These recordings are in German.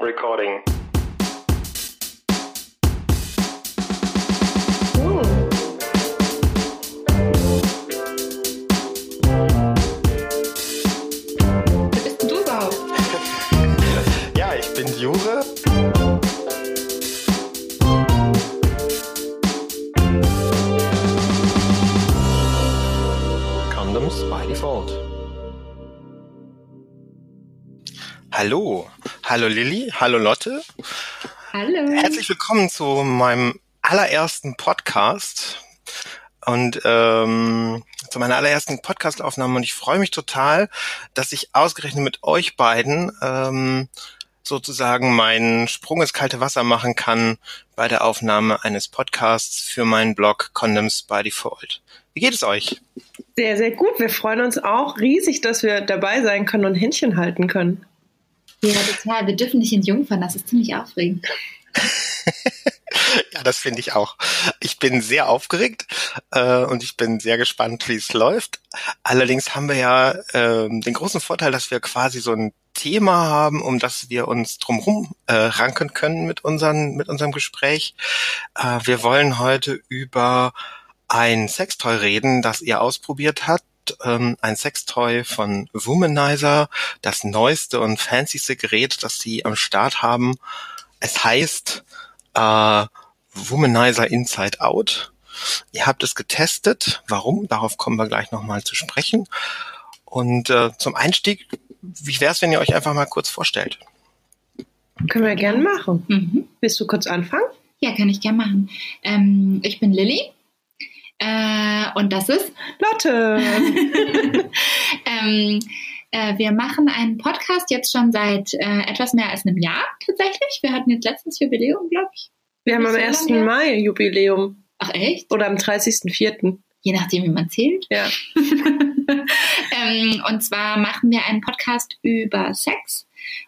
Recording. Wer bist denn du überhaupt? Ja, ich bin Jure. Condoms by Default. Hallo, hallo Lilly, hallo Lotte. Hallo. Herzlich willkommen zu meinem allerersten Podcast und ähm, zu meiner allerersten Podcastaufnahme. Und ich freue mich total, dass ich ausgerechnet mit euch beiden ähm, sozusagen meinen Sprung ins kalte Wasser machen kann bei der Aufnahme eines Podcasts für meinen Blog Condoms by Default. Wie geht es euch? Sehr, sehr gut. Wir freuen uns auch riesig, dass wir dabei sein können und Händchen halten können. Ja, total. Wir dürfen nicht entjungfern. Das ist ziemlich aufregend. Ja, das finde ich auch. Ich bin sehr aufgeregt äh, und ich bin sehr gespannt, wie es läuft. Allerdings haben wir ja ähm, den großen Vorteil, dass wir quasi so ein Thema haben, um das wir uns drumherum äh, ranken können mit, unseren, mit unserem Gespräch. Äh, wir wollen heute über ein Sextoy reden, das ihr ausprobiert habt. Ähm, ein Sextoy von Womanizer, das neueste und fancyste Gerät, das sie am Start haben. Es heißt äh, Womanizer Inside Out. Ihr habt es getestet. Warum? Darauf kommen wir gleich nochmal zu sprechen. Und äh, zum Einstieg, wie wäre es, wenn ihr euch einfach mal kurz vorstellt? Können wir gern machen. Mhm. Willst du kurz anfangen? Ja, kann ich gerne machen. Ähm, ich bin Lilly. Äh, und das ist. Lotte! ähm, äh, wir machen einen Podcast jetzt schon seit äh, etwas mehr als einem Jahr tatsächlich. Wir hatten jetzt letztens Jubiläum, glaube ich. Wir haben am Nicht so 1. lange her. Mai Jubiläum. Ach echt? Oder am 30.04. Je nachdem, wie man zählt. Ja. ähm, und zwar machen wir einen Podcast über Sex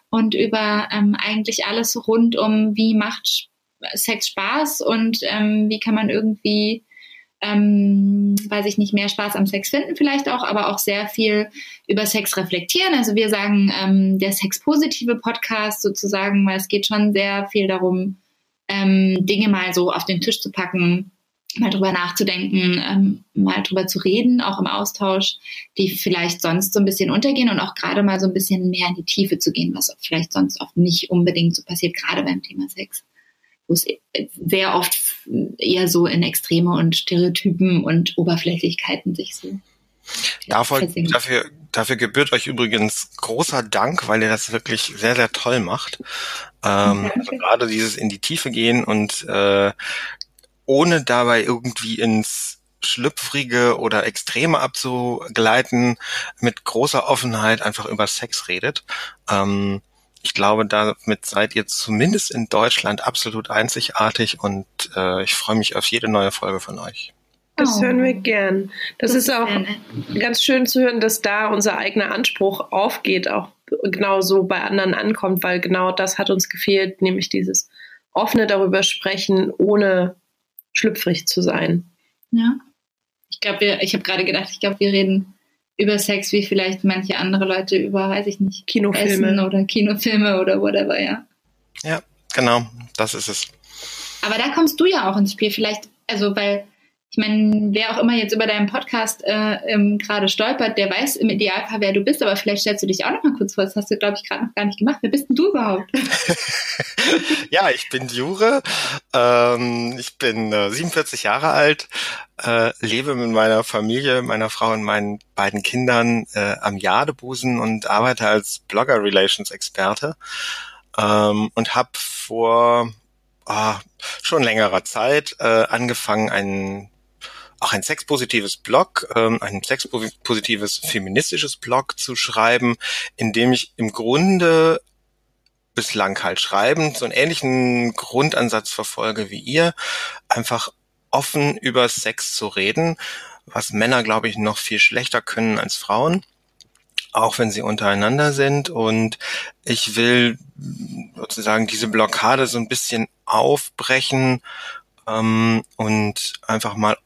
und über ähm, eigentlich alles rund um, wie macht Sex Spaß und ähm, wie kann man irgendwie, ähm, weiß ich nicht, mehr Spaß am Sex finden vielleicht auch, aber auch sehr viel über Sex reflektieren. Also wir sagen ähm, der sexpositive Podcast sozusagen, weil es geht schon sehr viel darum, ähm, Dinge mal so auf den Tisch zu packen, mal drüber nachzudenken, ähm, mal drüber zu reden, auch im Austausch, die vielleicht sonst so ein bisschen untergehen und auch gerade mal so ein bisschen mehr in die Tiefe zu gehen, was vielleicht sonst oft nicht unbedingt so passiert, gerade beim Thema Sex, wo es sehr oft eher so in Extreme und Stereotypen und Oberflächlichkeiten sich so Davon, versinkt. dafür, dafür gebührt euch übrigens großer Dank, weil ihr das wirklich sehr, sehr toll macht. Ähm, also gerade dieses in die Tiefe gehen und äh, ohne dabei irgendwie ins Schlüpfrige oder Extreme abzugleiten, mit großer Offenheit einfach über Sex redet. Ähm, ich glaube, damit seid ihr zumindest in Deutschland absolut einzigartig und äh, ich freue mich auf jede neue Folge von euch. Das Oh. hören wir gern. Das, ist auch ganz schön zu hören, dass da unser eigener Anspruch aufgeht, auch genau so bei anderen ankommt, weil genau das hat uns gefehlt, nämlich dieses offene darüber sprechen, ohne schlüpfrig zu sein. Ja. Ich glaube, ich habe gerade gedacht, ich glaube, wir reden über Sex wie vielleicht manche andere Leute über, weiß ich nicht, Kinofilme. Essen oder Kinofilme oder whatever, ja. Ja, genau, das ist es. Aber da kommst du ja auch ins Spiel. Vielleicht, also weil, ich meine, wer auch immer jetzt über deinen Podcast äh, ähm, gerade stolpert, der weiß im Idealfall, wer du bist, aber vielleicht stellst du dich auch noch mal kurz vor. Das hast du, glaube ich, gerade noch gar nicht gemacht. Wer bist denn du überhaupt? Ja, ich bin Jure. Ähm, ich bin äh, 47 Jahre alt, äh, lebe mit meiner Familie, meiner Frau und meinen beiden Kindern äh, am Jadebusen und arbeite als Blogger-Relations-Experte ähm, und habe vor ah, schon längerer Zeit äh, angefangen, ein auch ein sexpositives Blog, ähm, ein sexpositives feministisches Blog zu schreiben, in dem ich im Grunde bislang halt schreiben, so einen ähnlichen Grundansatz verfolge wie ihr, einfach offen über Sex zu reden, was Männer, glaube ich, noch viel schlechter können als Frauen, auch wenn sie untereinander sind. Und ich will sozusagen diese Blockade so ein bisschen aufbrechen ähm, und einfach mal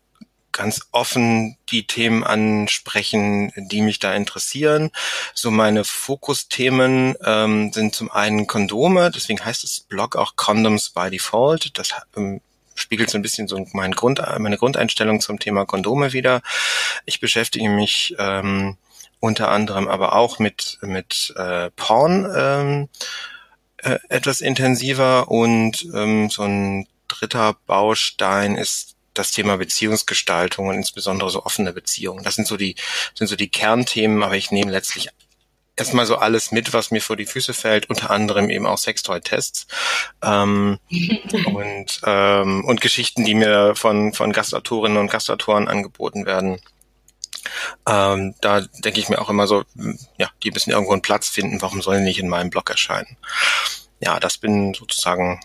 ganz offen die Themen ansprechen, die mich da interessieren. So meine Fokusthemen ähm, sind zum einen Kondome, deswegen heißt das Blog auch Condoms by Default. Das ähm, spiegelt so ein bisschen so mein Grund, meine Grundeinstellung zum Thema Kondome wieder. Ich beschäftige mich ähm, unter anderem aber auch mit mit äh, Porn ähm, äh, etwas intensiver und ähm, so ein dritter Baustein ist das Thema Beziehungsgestaltung und insbesondere so offene Beziehungen. Das sind so die, sind so die Kernthemen, aber ich nehme letztlich erstmal so alles mit, was mir vor die Füße fällt, unter anderem eben auch Sextoy-Tests ähm, und, ähm, und Geschichten, die mir von, von Gastautorinnen und Gastautoren angeboten werden. Ähm, da denke ich mir auch immer so, ja, die müssen irgendwo einen Platz finden, warum sollen die nicht in meinem Blog erscheinen? Ja, das bin sozusagen,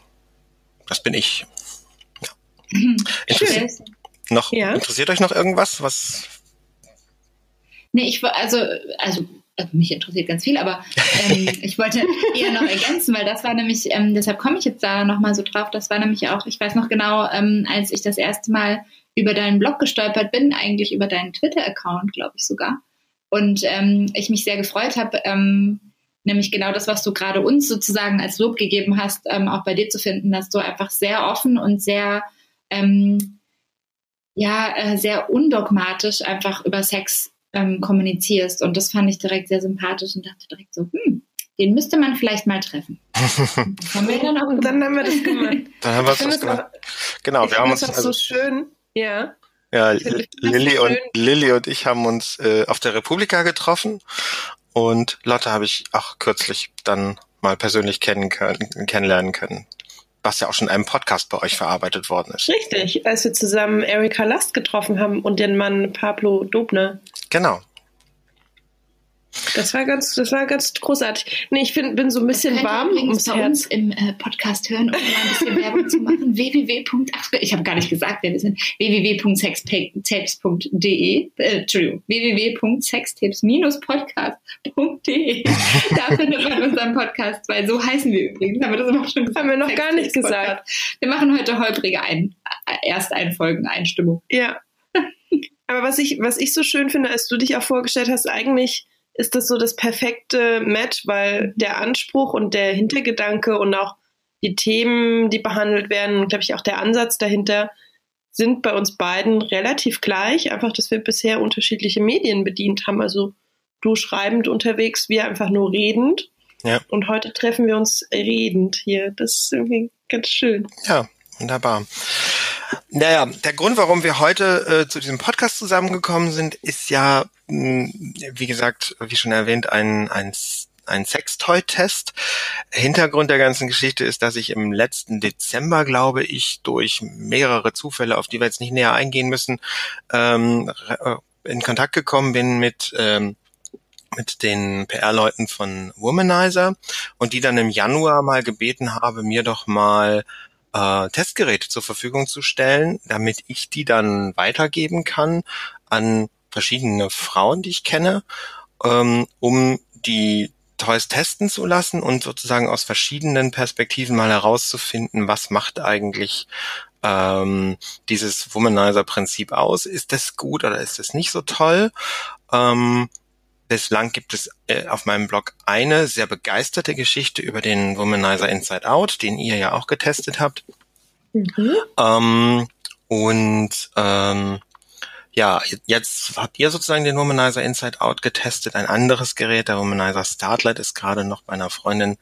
das bin ich. Interessiert, noch, ja. interessiert euch noch irgendwas, was? Nee, ich also, also also mich interessiert ganz viel, aber ähm, ich wollte eher noch ergänzen, weil das war nämlich, ähm, deshalb komme ich jetzt da nochmal so drauf, das war nämlich auch, ich weiß noch genau, ähm, als ich das erste Mal über deinen Blog gestolpert bin, eigentlich über deinen Twitter-Account, glaube ich sogar, und ähm, ich mich sehr gefreut habe, ähm, nämlich genau das, was du gerade uns sozusagen als Lob gegeben hast, ähm, auch bei dir zu finden, dass du einfach sehr offen und sehr ähm, ja, äh, sehr undogmatisch einfach über Sex ähm, kommunizierst. Und das fand ich direkt sehr sympathisch und dachte direkt so, hm, den müsste man vielleicht mal treffen. haben wir dann, auch und dann haben wir das gemacht. Dann haben wir das gemacht. Genau, wir haben uns also, so schön, ja. Ja, Lilly und, Lilly und ich haben uns äh, auf der Republika getroffen und Lotte habe ich auch kürzlich dann mal persönlich kennen können, kennenlernen können was ja auch schon in einem Podcast bei euch verarbeitet worden ist. Richtig, als wir zusammen Erika Last getroffen haben und den Mann Pablo Dobner. Genau. Das war ganz, das war ganz großartig. Nee, ich find, bin so ein bisschen warm ums bei Herz. uns im äh, Podcast hören, um mal ein bisschen Werbung zu machen. www. ich habe gar nicht gesagt, wer wir sind. www.sextapes.de äh, Entschuldigung, www.sextapes-podcast.de Da findet man unseren Podcast, weil so heißen wir übrigens. Haben wir das noch schon gesagt? Haben wir noch gar nicht gesagt. Wir machen heute holprige ein, äh, Ersteinfolgen, Einstimmung. Ja. Aber was ich, was ich so schön finde, als du dich auch vorgestellt hast, eigentlich ist das so das perfekte Match, weil der Anspruch und der Hintergedanke und auch die Themen, die behandelt werden, glaube ich, auch der Ansatz dahinter sind bei uns beiden relativ gleich. Einfach, dass wir bisher unterschiedliche Medien bedient haben. Also du schreibend unterwegs, wir einfach nur redend. Ja. Und heute treffen wir uns redend hier. Das ist irgendwie ganz schön. Ja, wunderbar. Naja, der Grund, warum wir heute äh, zu diesem Podcast zusammengekommen sind, ist ja, mh, hm, wie gesagt, wie schon erwähnt, ein, ein ein Sextoy-Test. Hintergrund der ganzen Geschichte ist, dass ich im letzten Dezember, glaube ich, durch mehrere Zufälle, auf die wir jetzt nicht näher eingehen müssen, ähm, äh, in Kontakt gekommen bin mit ähm, mit den PR-Leuten von Womanizer und die dann im Januar mal gebeten habe, mir doch mal äh, Testgeräte zur Verfügung zu stellen, damit ich die dann weitergeben kann an verschiedene Frauen, die ich kenne, ähm, um die Toys testen zu lassen und sozusagen aus verschiedenen Perspektiven mal herauszufinden, was macht eigentlich ähm, dieses Womanizer-Prinzip aus? Ist das gut oder ist das nicht so toll? Ähm, Bislang gibt es äh, auf meinem Blog eine sehr begeisterte Geschichte über den Womanizer Inside Out, den ihr ja auch getestet habt. Mhm. Ähm, und ähm, ja, jetzt habt ihr sozusagen den Womanizer Inside Out getestet, ein anderes Gerät, der Womanizer Startlight ist gerade noch bei einer Freundin,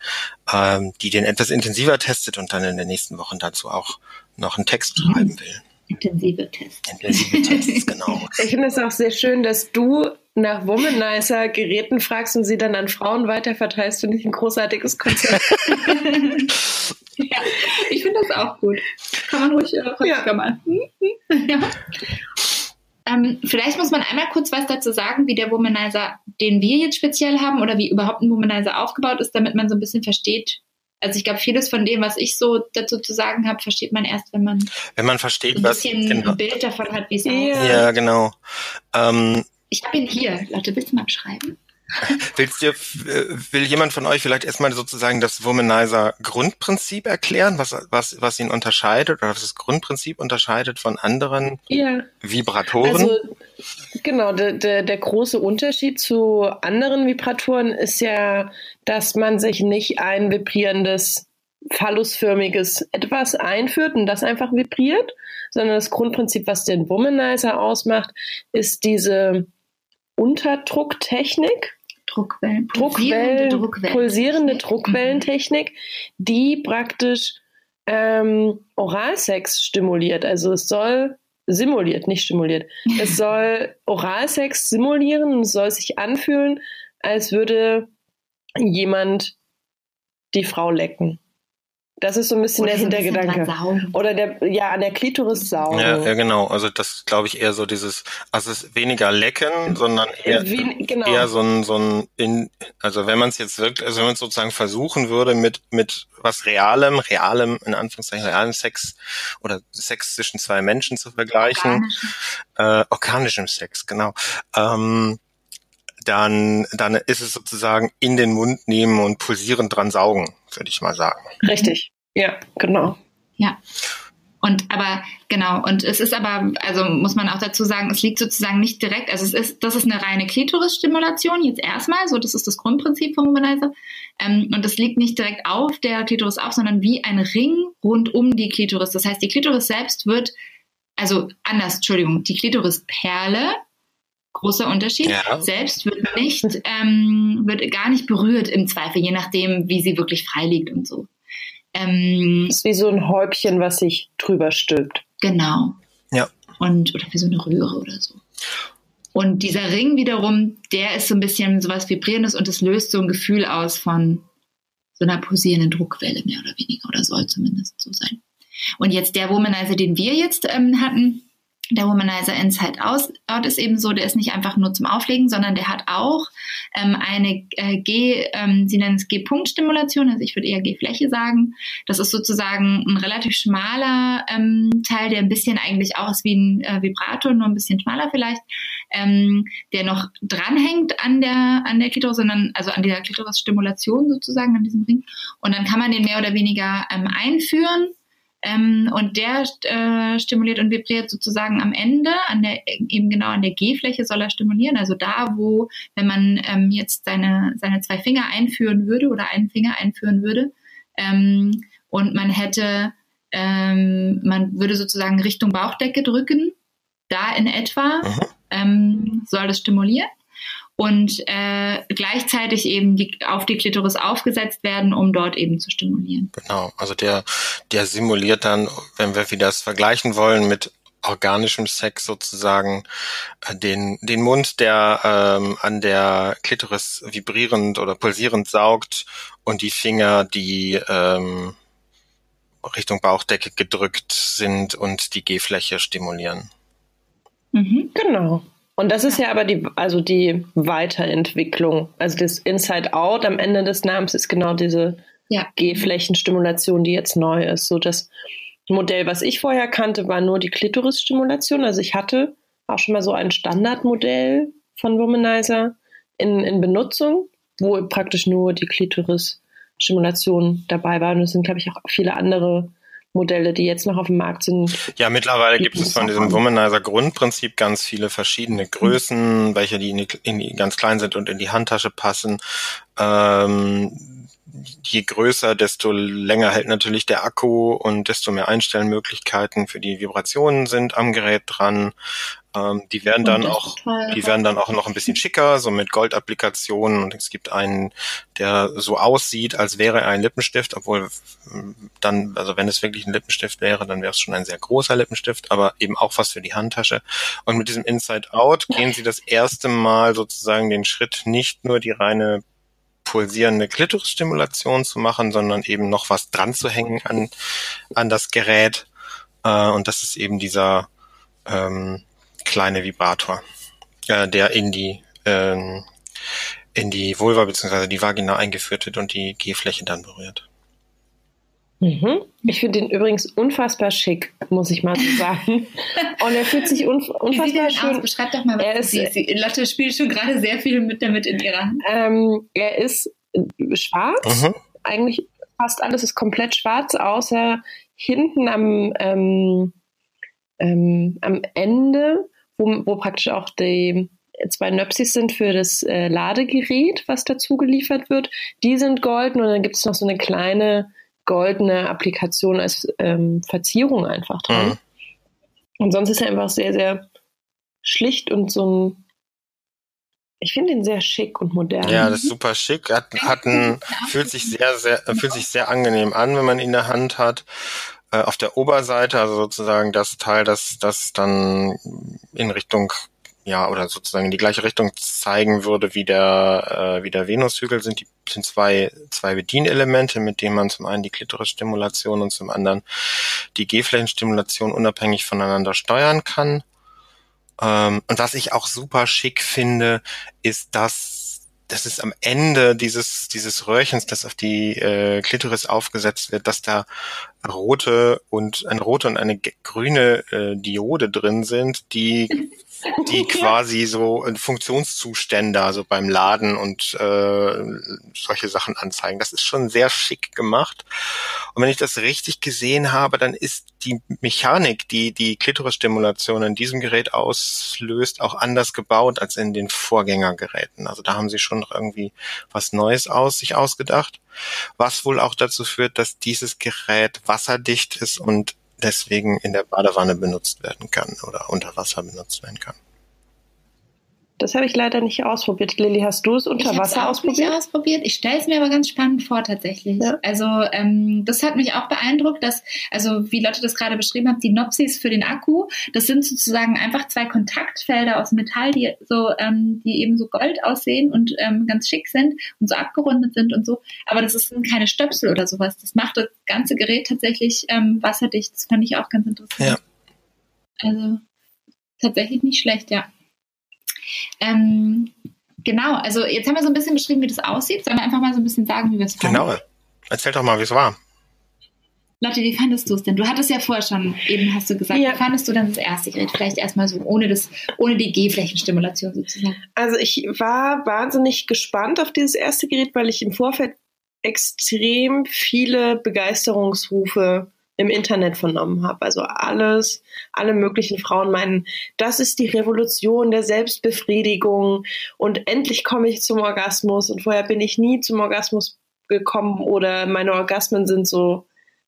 ähm, die den etwas intensiver testet und dann in den nächsten Wochen dazu auch noch einen Text mhm. schreiben will. Intensive Tests. Intensive Tests, genau. Ich finde es auch sehr schön, dass du nach Womanizer-Geräten fragst und sie dann an Frauen weiterverteilst, finde ich ein großartiges Konzept. ja, ich finde das auch gut. Kann man ruhig äh, ja. mal. ja. Ähm, vielleicht muss man einmal kurz was dazu sagen, wie der Womanizer, den wir jetzt speziell haben oder wie überhaupt ein Womanizer aufgebaut ist, damit man so ein bisschen versteht, also ich glaube, vieles von dem, was ich so dazu zu sagen habe, versteht man erst, wenn man wenn man versteht, ein was bisschen genau. ein Bild davon hat, wie es aussieht. Ja, genau. Ähm, ich habe ihn hier. Leute, willst du mal schreiben? Willst du, will jemand von euch vielleicht erstmal sozusagen das Womanizer Grundprinzip erklären, was, was, was ihn unterscheidet oder was das Grundprinzip unterscheidet von anderen ja. Vibratoren? Also, genau, der, der, der große Unterschied zu anderen Vibratoren ist ja, dass man sich nicht ein vibrierendes phallusförmiges etwas einführt und das einfach vibriert, sondern das Grundprinzip, was den Womanizer ausmacht, ist diese Unterdrucktechnik. Druckwellen, Druckwellen, Druckwellen pulsierende Druckwellentechnik, die praktisch ähm, Oralsex stimuliert. Also es soll simuliert, nicht stimuliert. Es soll Oralsex simulieren und es soll sich anfühlen, als würde jemand die Frau lecken. Das ist so ein bisschen Oder der Hintergedanke. Oder der, ja, an der Klitoris saugen. Ja, ja, genau. Also das glaube ich eher so dieses, also es ist weniger lecken, sondern eher, Wie, genau. eher so ein, so ein, in, also wenn man es jetzt wirklich, also wenn man es sozusagen versuchen würde mit, mit was realem, realem, in Anführungszeichen realem Sex oder Sex zwischen zwei Menschen zu vergleichen, organischem, äh, organischem Sex, genau. Ähm, dann, dann ist es sozusagen in den Mund nehmen und pulsierend dran saugen, würde ich mal sagen. Richtig, ja, genau. Ja. Und aber genau, und es ist aber, also muss man auch dazu sagen, es liegt sozusagen nicht direkt, also es ist, das ist eine reine Klitorisstimulation, jetzt erstmal, so das ist das Grundprinzip vom Womanizer. Ähm, und das liegt nicht direkt auf der Klitoris auf, sondern wie ein Ring rund um die Klitoris. Das heißt, die Klitoris selbst wird, also anders, Entschuldigung, die Klitorisperle großer Unterschied. Ja. Selbst wird nicht, ähm, wird gar nicht berührt im Zweifel, je nachdem, wie sie wirklich frei liegt und so. Ähm, das ist wie so ein Häubchen, was sich drüber stülpt. Genau. Ja. Und, oder wie so eine Röhre oder so. Und dieser Ring wiederum, der ist so ein bisschen sowas Vibrierendes und es löst so ein Gefühl aus von so einer pulsierenden Druckwelle, mehr oder weniger, oder soll zumindest so sein. Und jetzt der Womanizer, den wir jetzt ähm, hatten, der Womanizer Inside Out ist eben so, der ist nicht einfach nur zum Auflegen, sondern der hat auch ähm, eine äh, G, ähm, sie nennen es G-Punkt-Stimulation, also ich würde eher G-Fläche sagen. Das ist sozusagen ein relativ schmaler ähm, Teil, der ein bisschen eigentlich auch ist wie ein äh, Vibrator, nur ein bisschen schmaler vielleicht, ähm, der noch dranhängt an der an der Klitoris, sondern also an dieser Klitoris-Stimulation sozusagen, an diesem Ring. Und dann kann man den mehr oder weniger ähm, einführen ähm, und der äh, stimuliert und vibriert sozusagen am Ende, an der, eben genau an der G-Fläche soll er stimulieren. Also da, wo, wenn man ähm, jetzt seine, seine zwei Finger einführen würde oder einen Finger einführen würde, ähm, und man hätte, ähm, man würde sozusagen Richtung Bauchdecke drücken, da in etwa, ähm, soll das stimulieren und äh, gleichzeitig eben die, auf die Klitoris aufgesetzt werden, um dort eben zu stimulieren. Genau, also der, der simuliert dann, wenn wir wieder das vergleichen wollen mit organischem Sex sozusagen äh, den den Mund, der ähm, an der Klitoris vibrierend oder pulsierend saugt und die Finger, die ähm, Richtung Bauchdecke gedrückt sind und die G-Fläche stimulieren. Mhm, genau. Und das ist ja aber die, also die Weiterentwicklung. Also das Inside Out am Ende des Namens ist genau diese ja. G-Flächenstimulation, die jetzt neu ist. So das Modell, was ich vorher kannte, war nur die Klitoris-Stimulation. Also ich hatte auch schon mal so ein Standardmodell von Womanizer in, in Benutzung, wo praktisch nur die Klitoris-Stimulation dabei war. Und es sind, glaube ich, auch viele andere Modelle, die jetzt noch auf dem Markt sind. Ja, mittlerweile gibt es von diesem Womanizer Grundprinzip ganz viele verschiedene Größen, mhm. welche die, in die, in die ganz klein sind und in die Handtasche passen. Ähm, je größer, desto länger hält natürlich der Akku und desto mehr Einstellmöglichkeiten für die Vibrationen sind am Gerät dran. Ähm, die werden dann auch, die werden dann auch noch ein bisschen schicker, so mit Goldapplikationen. Und es gibt einen, der so aussieht, als wäre er ein Lippenstift, obwohl ähm, dann, also wenn es wirklich ein Lippenstift wäre, dann wäre es schon ein sehr großer Lippenstift, aber eben auch was für die Handtasche. Und mit diesem Inside Out gehen sie das erste Mal sozusagen den Schritt, nicht nur die reine pulsierende Klitorisstimulation zu machen, sondern eben noch was dran zu hängen an, an das Gerät. Äh, und das ist eben dieser ähm, kleine Vibrator, äh, der in die ähm, in die Vulva bzw. die Vagina eingeführt wird und die G-Fläche dann berührt. Mhm. Ich finde den übrigens unfassbar schick, muss ich mal so sagen. Und er fühlt sich unf unfassbar schön. Aus? Beschreib doch mal, was er ist, sie, sie, Lotte spielt schon gerade sehr viel mit damit in ihrer Hand. Ähm, er ist äh, schwarz. Mhm. Eigentlich fast alles ist komplett schwarz, außer hinten am, ähm, ähm, am Ende, wo, wo praktisch auch die zwei Nöpsis sind für das äh, Ladegerät, was dazu geliefert wird. Die sind golden und dann gibt es noch so eine kleine goldene Applikation als ähm, Verzierung einfach dran. Mhm. Und sonst ist er einfach sehr, sehr schlicht und so ein. Ich finde ihn sehr schick und modern. Ja, das ist super schick. Hat, hat ein, fühlt sich sehr, sehr, fühlt sich sehr angenehm an, wenn man ihn in der Hand hat. Äh, auf der Oberseite, also sozusagen das Teil, das, das dann in Richtung ja, oder sozusagen in die gleiche Richtung zeigen würde wie der, äh, wie der Venushügel, sind die sind zwei, zwei Bedienelemente, mit denen man zum einen die Klitorisstimulation und zum anderen die G-Flächenstimulation unabhängig voneinander steuern kann. Ähm, und was ich auch super schick finde, ist, dass das ist am Ende dieses, dieses Röhrchens, das auf die äh, Klitoris aufgesetzt wird, dass da rote und eine rote und eine grüne äh, Diode drin sind, die die quasi so Funktionszustände, also beim Laden und äh, solche Sachen anzeigen. Das ist schon sehr schick gemacht. Und wenn ich das richtig gesehen habe, dann ist die Mechanik, die die Klitorisstimulation in diesem Gerät auslöst, auch anders gebaut als in den Vorgängergeräten. Also da haben sie schon noch irgendwie was Neues aus sich ausgedacht, was wohl auch dazu führt, dass dieses Gerät wasserdicht ist und deswegen in der Badewanne benutzt werden kann oder unter Wasser benutzt werden kann. Das habe ich leider nicht ausprobiert. Lilly, hast du es unter ich Wasser ausprobiert? Nicht ausprobiert. Ich stelle es mir aber ganz spannend vor tatsächlich. Ja. Also ähm, das hat mich auch beeindruckt, dass, also wie Lotte das gerade beschrieben hat, die Nopsis für den Akku, das sind sozusagen einfach zwei Kontaktfelder aus Metall, die so, ähm, die eben so gold aussehen und ähm, ganz schick sind und so abgerundet sind und so. Aber das sind keine Stöpsel oder sowas. Das macht das ganze Gerät tatsächlich ähm, wasserdicht. Das fand ich auch ganz interessant. Ja. Also tatsächlich nicht schlecht, ja. Ähm, genau, also jetzt haben wir so ein bisschen beschrieben, wie das aussieht. Sollen wir einfach mal so ein bisschen sagen, wie wir es fanden? Genau. Erzähl doch mal, wie es war. Lotte, wie fandest du es denn? Du hattest ja vorher schon, eben hast du gesagt, ja. wie fandest du denn das erste Gerät? Vielleicht erstmal so ohne, das, ohne die G-Flächenstimulation sozusagen. Also ich war wahnsinnig gespannt auf dieses erste Gerät, weil ich im Vorfeld extrem viele Begeisterungsrufe im Internet vernommen habe. Also alles, alle möglichen Frauen meinen, das ist die Revolution der Selbstbefriedigung und endlich komme ich zum Orgasmus und vorher bin ich nie zum Orgasmus gekommen oder meine Orgasmen sind so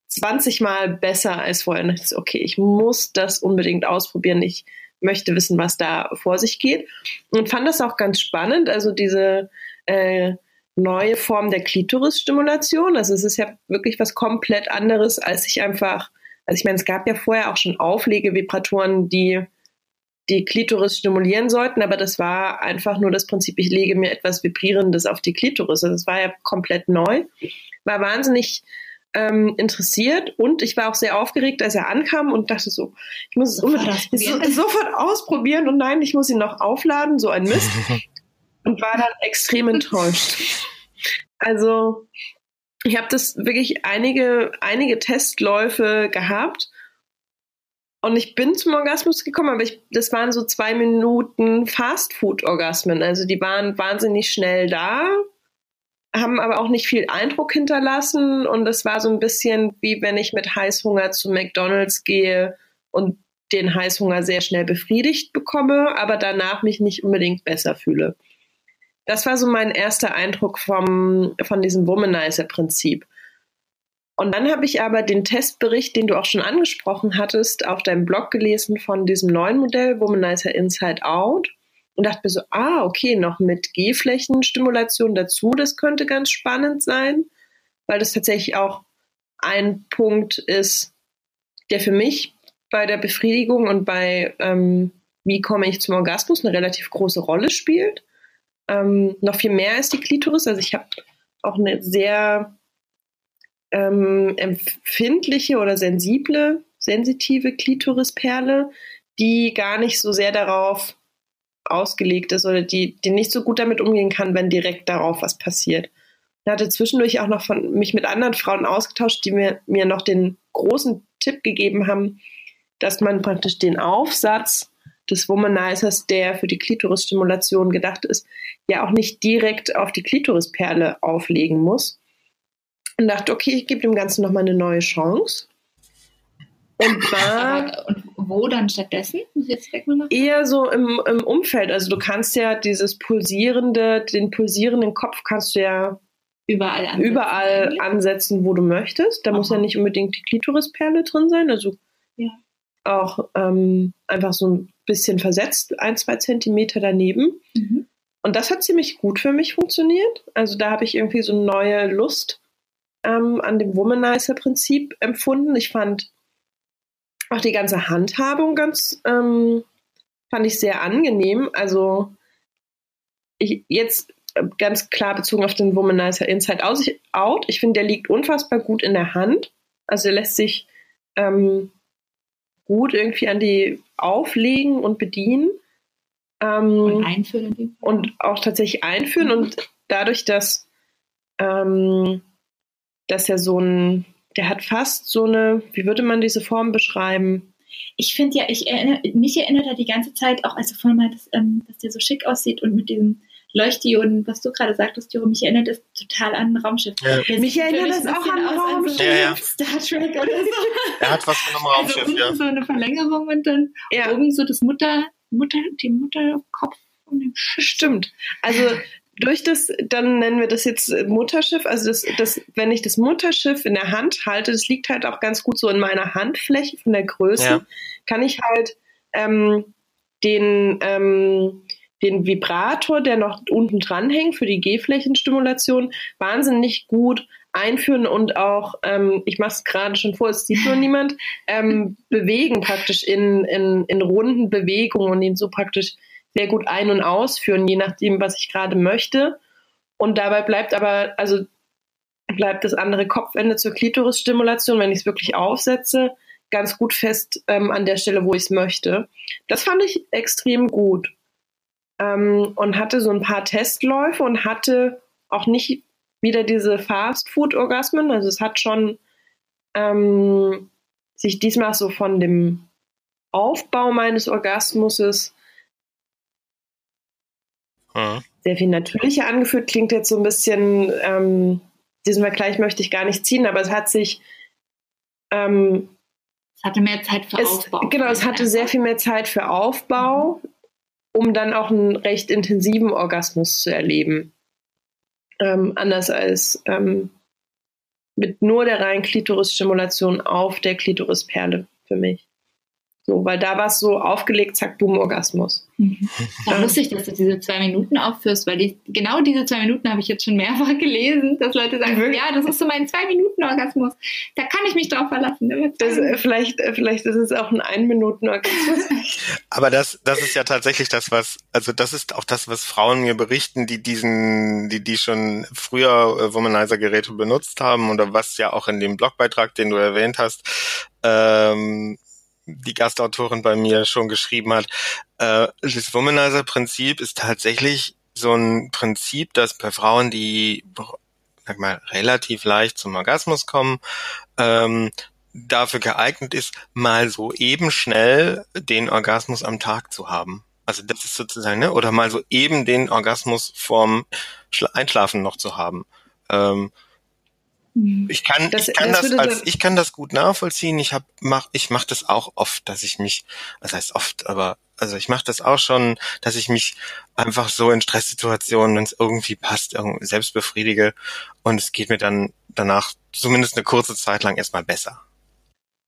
20 Mal besser als vorher. Okay, ich muss das unbedingt ausprobieren. Ich möchte wissen, was da vor sich geht. Und fand das auch ganz spannend. Also diese äh, neue Form der Klitorisstimulation. Also es ist ja wirklich was komplett anderes, als sich einfach, also ich meine, es gab ja vorher auch schon Auflegevibratoren, die die Klitoris stimulieren sollten, aber das war einfach nur das Prinzip, ich lege mir etwas Vibrierendes auf die Klitoris. Also das war ja komplett neu. War wahnsinnig ähm, interessiert und ich war auch sehr aufgeregt, als er ankam und dachte so, ich muss es unbedingt sofort ausprobieren und nein, ich muss ihn noch aufladen, so ein Mist. und war dann extrem enttäuscht. Also ich habe das wirklich einige, einige Testläufe gehabt und ich bin zum Orgasmus gekommen, aber ich, das waren so zwei Minuten Fastfood-Orgasmen. Also die waren wahnsinnig schnell da, haben aber auch nicht viel Eindruck hinterlassen und es war so ein bisschen wie wenn ich mit Heißhunger zu McDonald's gehe und den Heißhunger sehr schnell befriedigt bekomme, aber danach mich nicht unbedingt besser fühle. Das war so mein erster Eindruck vom, von diesem Womanizer-Prinzip. Und dann habe ich aber den Testbericht, den du auch schon angesprochen hattest, auf deinem Blog gelesen von diesem neuen Modell, Womanizer Inside Out. Und dachte mir so, ah, okay, noch mit G-Flächenstimulation dazu, das könnte ganz spannend sein, weil das tatsächlich auch ein Punkt ist, der für mich bei der Befriedigung und bei, ähm, wie komme ich zum Orgasmus, eine relativ große Rolle spielt ähm, noch viel mehr als die Klitoris. Also ich habe auch eine sehr ähm, empfindliche oder sensible, sensitive Klitorisperle, die gar nicht so sehr darauf ausgelegt ist oder die, die nicht so gut damit umgehen kann, wenn direkt darauf was passiert. Ich hatte zwischendurch auch noch von mich mit anderen Frauen ausgetauscht, die mir, mir noch den großen Tipp gegeben haben, dass man praktisch den Aufsatz des Womanizers, der für die Klitorisstimulation gedacht ist, ja auch nicht direkt auf die Klitorisperle auflegen muss. Und dachte, okay, ich gebe dem Ganzen nochmal eine neue Chance. Und war und wo dann stattdessen? Eher so im, im Umfeld. Also du kannst ja dieses pulsierende, den pulsierenden Kopf kannst du ja überall ansetzen, überall ansetzen wo du möchtest. Da Aha. muss ja nicht unbedingt die Klitorisperle drin sein. Also ja. auch ähm, einfach so ein bisschen versetzt, ein, zwei Zentimeter daneben. Mhm. Und das hat ziemlich gut für mich funktioniert. Also da habe ich irgendwie so eine neue Lust ähm, an dem Womanizer-Prinzip empfunden. Ich fand auch die ganze Handhabung ganz, ähm, fand ich sehr angenehm. Also ich, jetzt äh, ganz klar bezogen auf den Womanizer Inside Out. Ich finde, der liegt unfassbar gut in der Hand. Also er lässt sich ähm, gut irgendwie an die auflegen und bedienen. Ähm, und einführen. Und auch tatsächlich einführen. Und dadurch, dass, ähm, dass er so ein der hat fast so eine, wie würde man diese Form beschreiben? Ich finde ja, ich erinnere, mich erinnert er die ganze Zeit auch, als du vorhin meintest, ähm, dass der so schick aussieht und mit diesem Leuchtdioden, was du gerade sagtest, Juro, mich erinnert das total an ein Raumschiff. Ja. Mich erinnert das auch an ein Raumschiff. Ja, ja. Star Trek oder so. Er hat was von einem Raumschiff, also ja. so eine Verlängerung und dann ja. oben so das Mutter, Mutter, die Mutterkopf von dem Schiff. Stimmt. Also durch das, dann nennen wir das jetzt Mutterschiff, also das, das, wenn ich das Mutterschiff in der Hand halte, das liegt halt auch ganz gut so in meiner Handfläche von der Größe, ja. kann ich halt ähm, den, ähm, den Vibrator, der noch unten dran hängt für die G-Flächenstimulation, wahnsinnig gut einführen und auch, ähm, ich mache es gerade schon vor, es sieht nur niemand, ähm, bewegen praktisch in, in, in runden Bewegungen und ihn so praktisch sehr gut ein- und ausführen, je nachdem, was ich gerade möchte. Und dabei bleibt aber, also bleibt das andere Kopfende zur Klitorisstimulation, wenn ich es wirklich aufsetze, ganz gut fest ähm, an der Stelle, wo ich es möchte. Das fand ich extrem gut. Ähm, und hatte so ein paar Testläufe und hatte auch nicht wieder diese Fast-Food-Orgasmen. Also es hat schon ähm, sich diesmal so von dem Aufbau meines Orgasmuses mhm. sehr viel natürlicher angefühlt. Klingt jetzt so ein bisschen, ähm, diesen Vergleich möchte ich gar nicht ziehen, aber es hat sich. Ähm, es hatte mehr Zeit für es, Aufbau. Genau, es hatte sehr viel mehr Zeit für Aufbau. Um dann auch einen recht intensiven Orgasmus zu erleben. Ähm, anders als ähm, mit nur der reinen Klitorisstimulation auf der Klitorisperle für mich. So, weil da war es so aufgelegt, zack, boom, Orgasmus. Mhm. Da wusste ich, dass du diese zwei Minuten aufführst, weil die, genau diese zwei Minuten habe ich jetzt schon mehrfach gelesen, dass Leute sagen, Wirklich? ja, das ist so mein zwei Minuten Orgasmus. Da kann ich mich drauf verlassen. Das, äh, vielleicht, äh, vielleicht ist es auch ein ein Minuten Orgasmus. Aber das, das ist ja tatsächlich das, was, also das ist auch das, was Frauen mir berichten, die diesen, die, die schon früher äh, Womanizer-Geräte benutzt haben oder was ja auch in dem Blogbeitrag, den du erwähnt hast, ähm, die Gastautorin bei mir schon geschrieben hat, äh, das Womanizer-Prinzip ist tatsächlich so ein Prinzip, das bei Frauen, die sag mal, relativ leicht zum Orgasmus kommen, ähm, dafür geeignet ist, mal so eben schnell den Orgasmus am Tag zu haben. Also das ist sozusagen, ne? Oder mal so eben den Orgasmus vorm Einschlafen noch zu haben. Ähm. Ich kann, das, ich kann das, das als, ich kann das gut nachvollziehen. Ich hab, mach, ich mach das auch oft, dass ich mich, das heißt oft, aber also ich mache das auch schon, dass ich mich einfach so in Stresssituationen, wenn es irgendwie passt, irgendwie selbst befriedige und es geht mir dann danach zumindest eine kurze Zeit lang erstmal besser.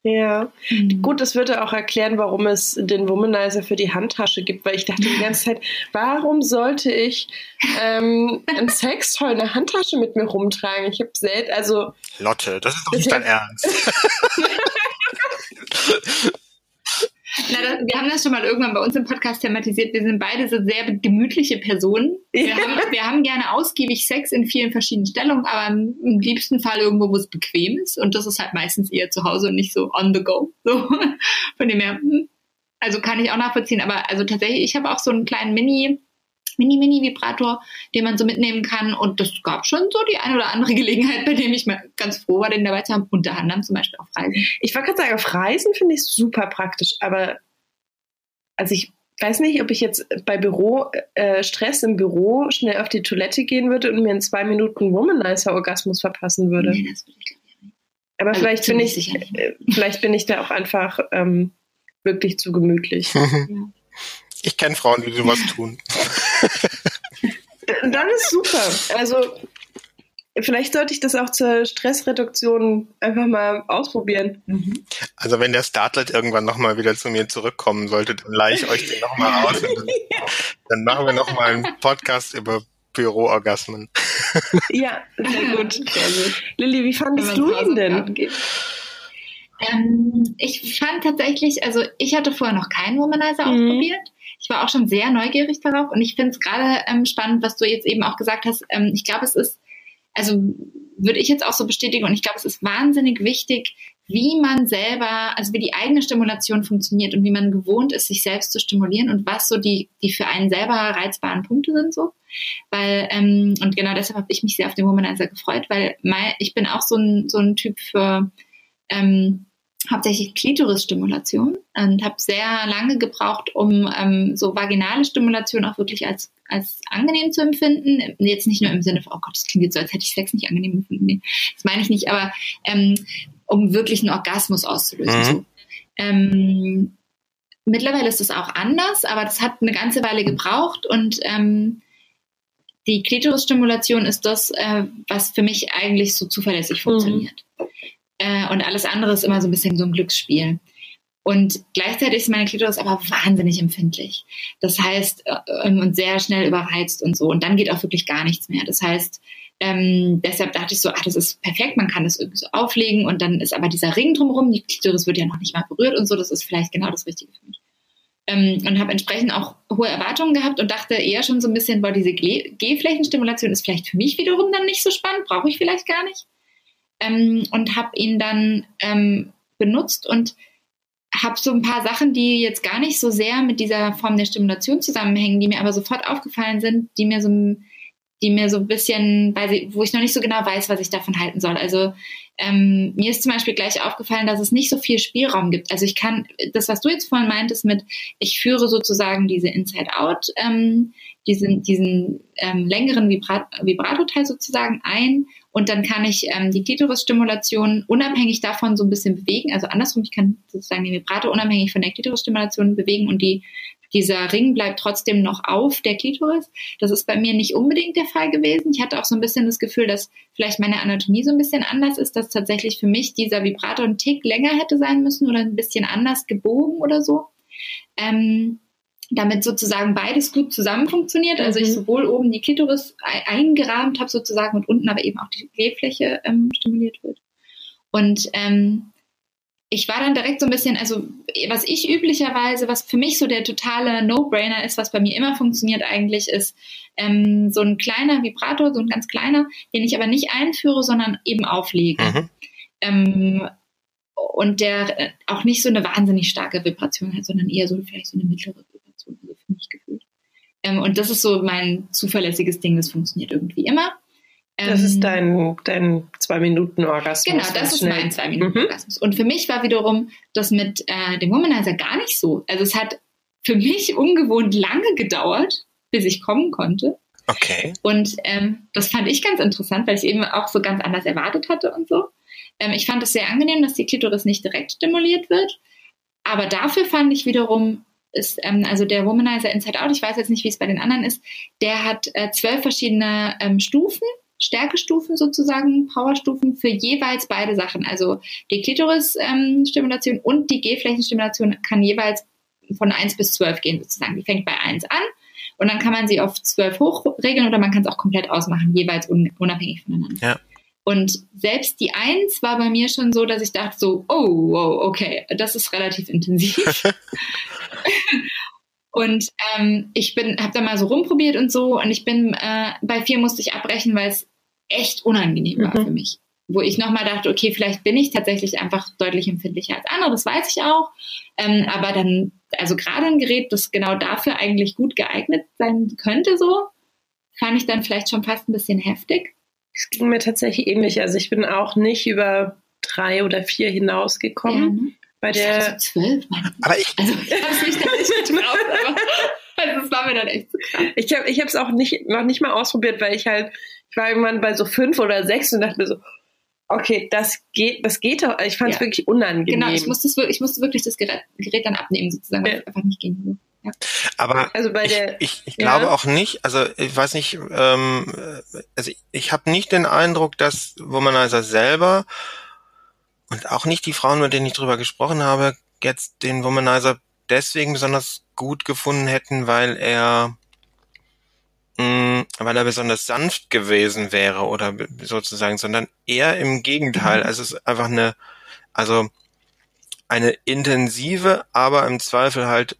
Ja, mhm. gut, das würde auch erklären, warum es den Womanizer für die Handtasche gibt, weil ich dachte die ganze Zeit, warum sollte ich ähm, ein Sextoy in der Handtasche mit mir rumtragen? Ich habe selten, also. Lotte, das ist doch nicht dein Ernst. Na, das, wir haben das schon mal irgendwann bei uns im Podcast thematisiert. Wir sind beide so sehr gemütliche Personen. Wir, haben, wir haben gerne ausgiebig Sex in vielen verschiedenen Stellungen, aber im, im, liebsten Fall irgendwo, wo es bequem ist. Und das ist halt meistens eher zu Hause und nicht so on the go. So. Von dem her, hm. also kann ich auch nachvollziehen. Aber also tatsächlich, ich habe auch so einen kleinen Mini- Mini-Mini-Vibrator, den man so mitnehmen kann. Und das gab schon so die eine oder andere Gelegenheit, bei dem ich mal ganz froh war, den dabei zu haben. Unter anderem zum Beispiel auf Reisen. Ich wollte gerade sagen, auf Reisen finde ich es super praktisch, aber also ich weiß nicht, ob ich jetzt bei Büro äh, Stress im Büro schnell auf die Toilette gehen würde und mir in zwei Minuten Womanizer-Orgasmus verpassen würde. Nee, das würde ich glaube ich nicht. Aber also vielleicht bin ich, äh, vielleicht bin ich da auch einfach ähm, wirklich zu gemütlich. ja. Ich kenne Frauen, die sowas tun. Dann ist super. Also vielleicht sollte ich das auch zur Stressreduktion einfach mal ausprobieren. Mhm. Also wenn der Startlet irgendwann nochmal wieder zu mir zurückkommen sollte, dann leihe ich euch den nochmal aus. Dann, dann, machen wir nochmal einen Podcast über Büroorgasmen. Ja, sehr gut. Sehr gut. Lilly, wie fandest du ihn denn? Ähm, ich fand tatsächlich, also ich hatte vorher noch keinen Womanizer mhm. ausprobiert. Ich war auch schon sehr neugierig darauf und ich finde es gerade ähm, spannend, was du jetzt eben auch gesagt hast. Ähm, ich glaube, es ist, also würde ich jetzt auch so bestätigen und ich glaube, es ist wahnsinnig wichtig, wie man selber, also wie die eigene Stimulation funktioniert und wie man gewohnt ist, sich selbst zu stimulieren und was so die, die für einen selber reizbaren Punkte sind so. Weil, ähm, und genau deshalb habe ich mich sehr auf den Womanizer gefreut, weil mein, ich bin auch so ein, so ein Typ für ähm, hauptsächlich Klitorisstimulation und habe sehr lange gebraucht, um ähm, so vaginale Stimulation auch wirklich als, als angenehm zu empfinden. Jetzt nicht nur im Sinne von, oh Gott, das klingt jetzt so, als hätte ich Sex nicht angenehm empfunden. Nee, das meine ich nicht, aber ähm, um wirklich einen Orgasmus auszulösen. Mhm. So. Ähm, mittlerweile ist das auch anders, aber das hat eine ganze Weile gebraucht und ähm, die Klitorisstimulation ist das, äh, was für mich eigentlich so zuverlässig mhm. funktioniert. Mhm. Äh, und alles andere ist immer so ein bisschen so ein Glücksspiel. Und gleichzeitig ist meine Klitoris aber wahnsinnig empfindlich. Das heißt, äh, und sehr schnell überreizt und so. Und dann geht auch wirklich gar nichts mehr. Das heißt, ähm, deshalb dachte ich so, ach, das ist perfekt, man kann das irgendwie so auflegen und dann ist aber dieser Ring drumherum, die Klitoris wird ja noch nicht mal berührt und so, das ist vielleicht genau das Richtige für mich. Ähm, und habe entsprechend auch hohe Erwartungen gehabt und dachte eher schon so ein bisschen, boah, diese G-Flächenstimulation ist vielleicht für mich wiederum dann nicht so spannend, brauche ich vielleicht gar nicht ähm, und habe ihn dann ähm, benutzt und habe so ein paar Sachen, die jetzt gar nicht so sehr mit dieser Form der Stimulation zusammenhängen, die mir aber sofort aufgefallen sind, die mir so, die mir so ein bisschen, wo ich noch nicht so genau weiß, was ich davon halten soll. Also ähm, mir ist zum Beispiel gleich aufgefallen, dass es nicht so viel Spielraum gibt. Also ich kann, das, was du jetzt vorhin meintest mit, ich führe sozusagen diese Inside-Out, ähm, diesen, diesen ähm, längeren Vibrat Vibrato-Teil sozusagen ein und dann kann ich ähm, die Klitoris-Stimulation unabhängig davon so ein bisschen bewegen. Also andersrum, ich kann sozusagen die Vibrato unabhängig von der Klitoris-Stimulation bewegen und die, dieser Ring bleibt trotzdem noch auf der Klitoris. Das ist bei mir nicht unbedingt der Fall gewesen. Ich hatte auch so ein bisschen das Gefühl, dass vielleicht meine Anatomie so ein bisschen anders ist, dass tatsächlich für mich dieser Vibrator ein Tick länger hätte sein müssen oder ein bisschen anders gebogen oder so. Ähm, damit sozusagen beides gut zusammen funktioniert. Also ich mhm. sowohl oben die Klitoris eingerahmt habe sozusagen und unten aber eben auch die Klefläche ähm, stimuliert wird. Und ähm, ich war dann direkt so ein bisschen, also was ich üblicherweise, was für mich so der totale No-Brainer ist, was bei mir immer funktioniert eigentlich, ist ähm, so ein kleiner Vibrator, so ein ganz kleiner, den ich aber nicht einführe, sondern eben auflege. Mhm. Ähm, und der äh, auch nicht so eine wahnsinnig starke Vibration hat, sondern eher so vielleicht so eine mittlere Vibration, also für mich gefühlt. Ähm, und das ist so mein zuverlässiges Ding, das funktioniert irgendwie immer. das ist ähm, dein, dein Zwei-Minuten-Orgasmus. Genau, das ist mein Zwei-Minuten-Orgasmus. Mhm. Und für mich war wiederum das mit äh, dem Womanizer gar nicht so. Also es hat für mich ungewohnt lange gedauert, bis ich kommen konnte. Okay. Und ähm, das fand ich ganz interessant, weil ich eben auch so ganz anders erwartet hatte und so. Ähm, ich fand es sehr angenehm, dass die Klitoris nicht direkt stimuliert wird. Aber dafür fand ich wiederum, ist, ähm, also der Womanizer Inside Out, ich weiß jetzt nicht, wie es bei den anderen ist, der hat äh, zwölf verschiedene ähm, Stufen, Stärkestufen sozusagen, Powerstufen für jeweils beide Sachen. Also die Klitoris-Stimulation ähm, und die G-Flächenstimulation kann jeweils von 1 bis 12 gehen sozusagen. Die fängt bei 1 an und dann kann man sie auf 12 hochregeln oder man kann es auch komplett ausmachen, jeweils un unabhängig voneinander. Ja. Und selbst die Eins war bei mir schon so, dass ich dachte so, oh, wow, okay, das ist relativ intensiv. und ähm, ich bin, habe da mal so rumprobiert und so und ich bin, äh, bei vier musste ich abbrechen, weil es echt unangenehm war mhm. für mich. Wo ich nochmal dachte, okay, vielleicht bin ich tatsächlich einfach deutlich empfindlicher als andere, das weiß ich auch. Ähm, aber dann also gerade ein Gerät, das genau dafür eigentlich gut geeignet sein könnte, so, fand ich dann vielleicht schon fast ein bisschen heftig. Es ging mir tatsächlich ähnlich. Also ich bin auch nicht über drei oder vier hinausgekommen. Ja, ne? Bei der so zwölf, aber ich, also ich habe es nicht getraut, aber das war mir dann echt zu krass. Ich habe ich es auch nicht noch nicht mal ausprobiert, weil ich halt ich war irgendwann bei so fünf oder sechs und dachte mir so, okay, das geht, das geht doch. Ich fand es ja. wirklich unangenehm. Genau, ich musste, ich musste wirklich das Gerät, Gerät dann abnehmen, sozusagen, weil ja. es einfach nicht ging. Ja. Aber also bei der, ich, ich, ich ja. glaube auch nicht, also ich weiß nicht, ähm, also ich, ich habe nicht den Eindruck, dass Womanizer selber und auch nicht die Frauen, mit denen ich drüber gesprochen habe, jetzt den Womanizer deswegen besonders gut gefunden hätten, weil er mh, weil er besonders sanft gewesen wäre oder sozusagen, sondern eher im Gegenteil. Mhm. Also es ist einfach eine, also eine intensive, aber im Zweifel halt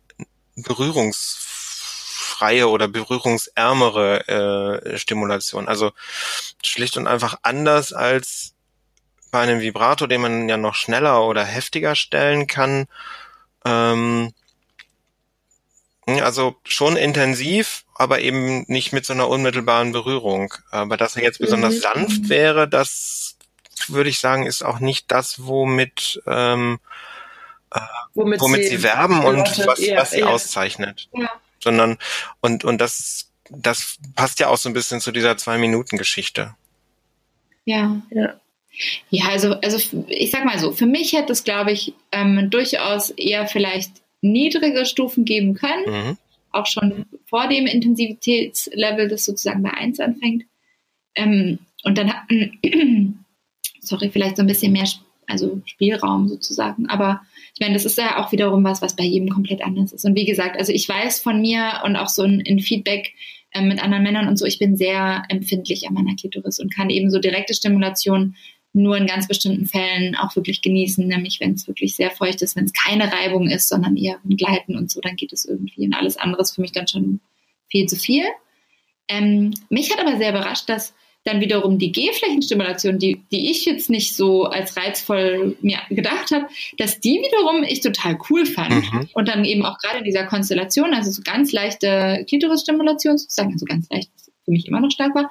berührungsfreie oder berührungsärmere äh, Stimulation. Also schlicht und einfach anders als bei einem Vibrator, den man ja noch schneller oder heftiger stellen kann. Ähm, also schon intensiv, aber eben nicht mit so einer unmittelbaren Berührung. Aber dass er jetzt besonders mhm. sanft wäre, das würde ich sagen, ist auch nicht das, womit ähm, äh, womit, womit sie, sie, werben und was, eher, was sie eher. auszeichnet. Ja. Sondern und und das das passt ja auch so ein bisschen zu dieser zwei Minuten Geschichte. Ja, ja. Ja, also, also ich sag mal so, für mich hätte es, glaube ich, ähm, durchaus eher vielleicht niedrige Stufen geben können, mhm. auch schon vor dem Intensivitätslevel, das sozusagen bei 1 anfängt. Ähm, und dann, sorry, vielleicht so ein bisschen mehr also Spielraum sozusagen. Aber ich meine, das ist ja auch wiederum was, was bei jedem komplett anders ist. Und wie gesagt, also ich weiß von mir und auch so in, in Feedback äh, mit anderen Männern und so, ich bin sehr empfindlich an meiner Klitoris und kann eben so direkte Stimulation nur in ganz bestimmten Fällen auch wirklich genießen, nämlich wenn es wirklich sehr feucht ist, wenn es keine Reibung ist, sondern eher ein Gleiten und so, dann geht es irgendwie. Und alles andere ist für mich dann schon viel zu viel. Ähm, mich hat aber sehr überrascht, dass dann wiederum die G-Flächenstimulation, die, die ich jetzt nicht so als reizvoll mir gedacht habe, dass die wiederum ich total cool fand. Mhm. Und dann eben auch gerade in dieser Konstellation, also so ganz leichte Klitoris-Stimulation sozusagen, also ganz leicht, für mich immer noch stark war.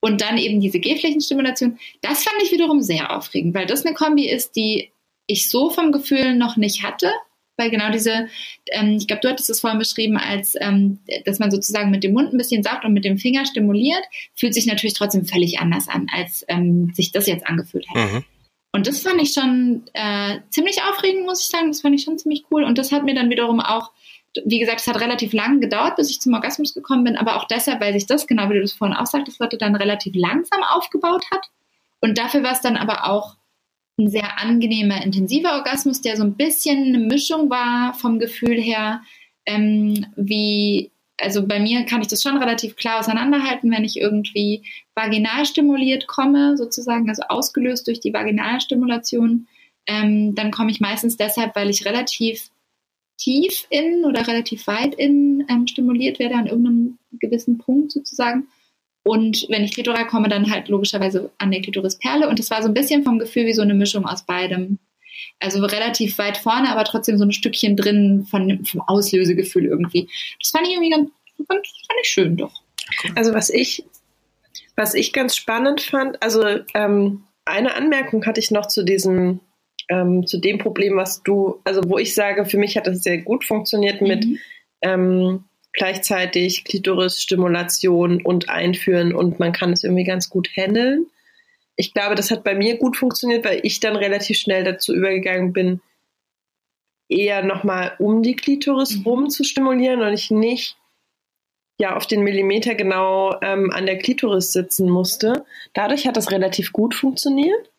Und dann eben diese G-Flächenstimulation. Das fand ich wiederum sehr aufregend, weil das eine Kombi ist, die ich so vom Gefühl noch nicht hatte. Weil genau diese, ähm, ich glaube, du hattest es vorhin beschrieben, als ähm, dass man sozusagen mit dem Mund ein bisschen saugt und mit dem Finger stimuliert, fühlt sich natürlich trotzdem völlig anders an, als ähm, sich das jetzt angefühlt hat. Mhm. Und das fand ich schon äh, ziemlich aufregend, muss ich sagen. Das fand ich schon ziemlich cool. Und das hat mir dann wiederum auch wie gesagt, es hat relativ lang gedauert, bis ich zum Orgasmus gekommen bin, aber auch deshalb, weil sich das, genau wie du das vorhin auch sagtest, Leute, dann relativ langsam aufgebaut hat. Und dafür war es dann aber auch ein sehr angenehmer, intensiver Orgasmus, der so ein bisschen eine Mischung war vom Gefühl her, ähm, wie, also bei mir kann ich das schon relativ klar auseinanderhalten, wenn ich irgendwie vaginal stimuliert komme, sozusagen, also ausgelöst durch die Vaginalstimulation. Ähm, dann komme ich meistens deshalb, weil ich relativ tief innen oder relativ weit innen ähm, stimuliert werde an irgendeinem gewissen Punkt sozusagen. Und wenn ich klitoral komme, dann halt logischerweise an der Klitorisperle. Und das war so ein bisschen vom Gefühl wie so eine Mischung aus beidem. Also relativ weit vorne, aber trotzdem so ein Stückchen drin von, vom Auslösegefühl irgendwie. Das fand ich irgendwie ganz, ganz fand ich schön doch. Also was ich, was ich ganz spannend fand, also ähm, eine Anmerkung hatte ich noch zu diesem ähm, zu dem Problem, was du, also wo ich sage, für mich hat das sehr gut funktioniert mhm. mit ähm, gleichzeitig Klitoris-Stimulation und Einführen und man kann es irgendwie ganz gut handeln. Ich glaube, das hat bei mir gut funktioniert, weil ich dann relativ schnell dazu übergegangen bin, eher nochmal um die Klitoris mhm. rum zu stimulieren und ich nicht ja auf den Millimeter genau ähm, an der Klitoris sitzen musste. Dadurch hat das relativ gut funktioniert.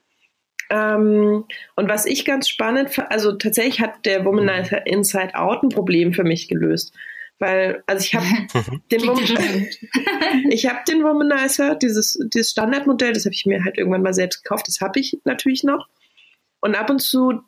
Ähm, und was ich ganz spannend fand, also tatsächlich hat der Womanizer Inside Out ein Problem für mich gelöst. Weil, also ich habe den, ich hab den Womanizer, dieses, dieses Standardmodell, das habe ich mir halt irgendwann mal selbst gekauft, das habe ich natürlich noch. Und ab und zu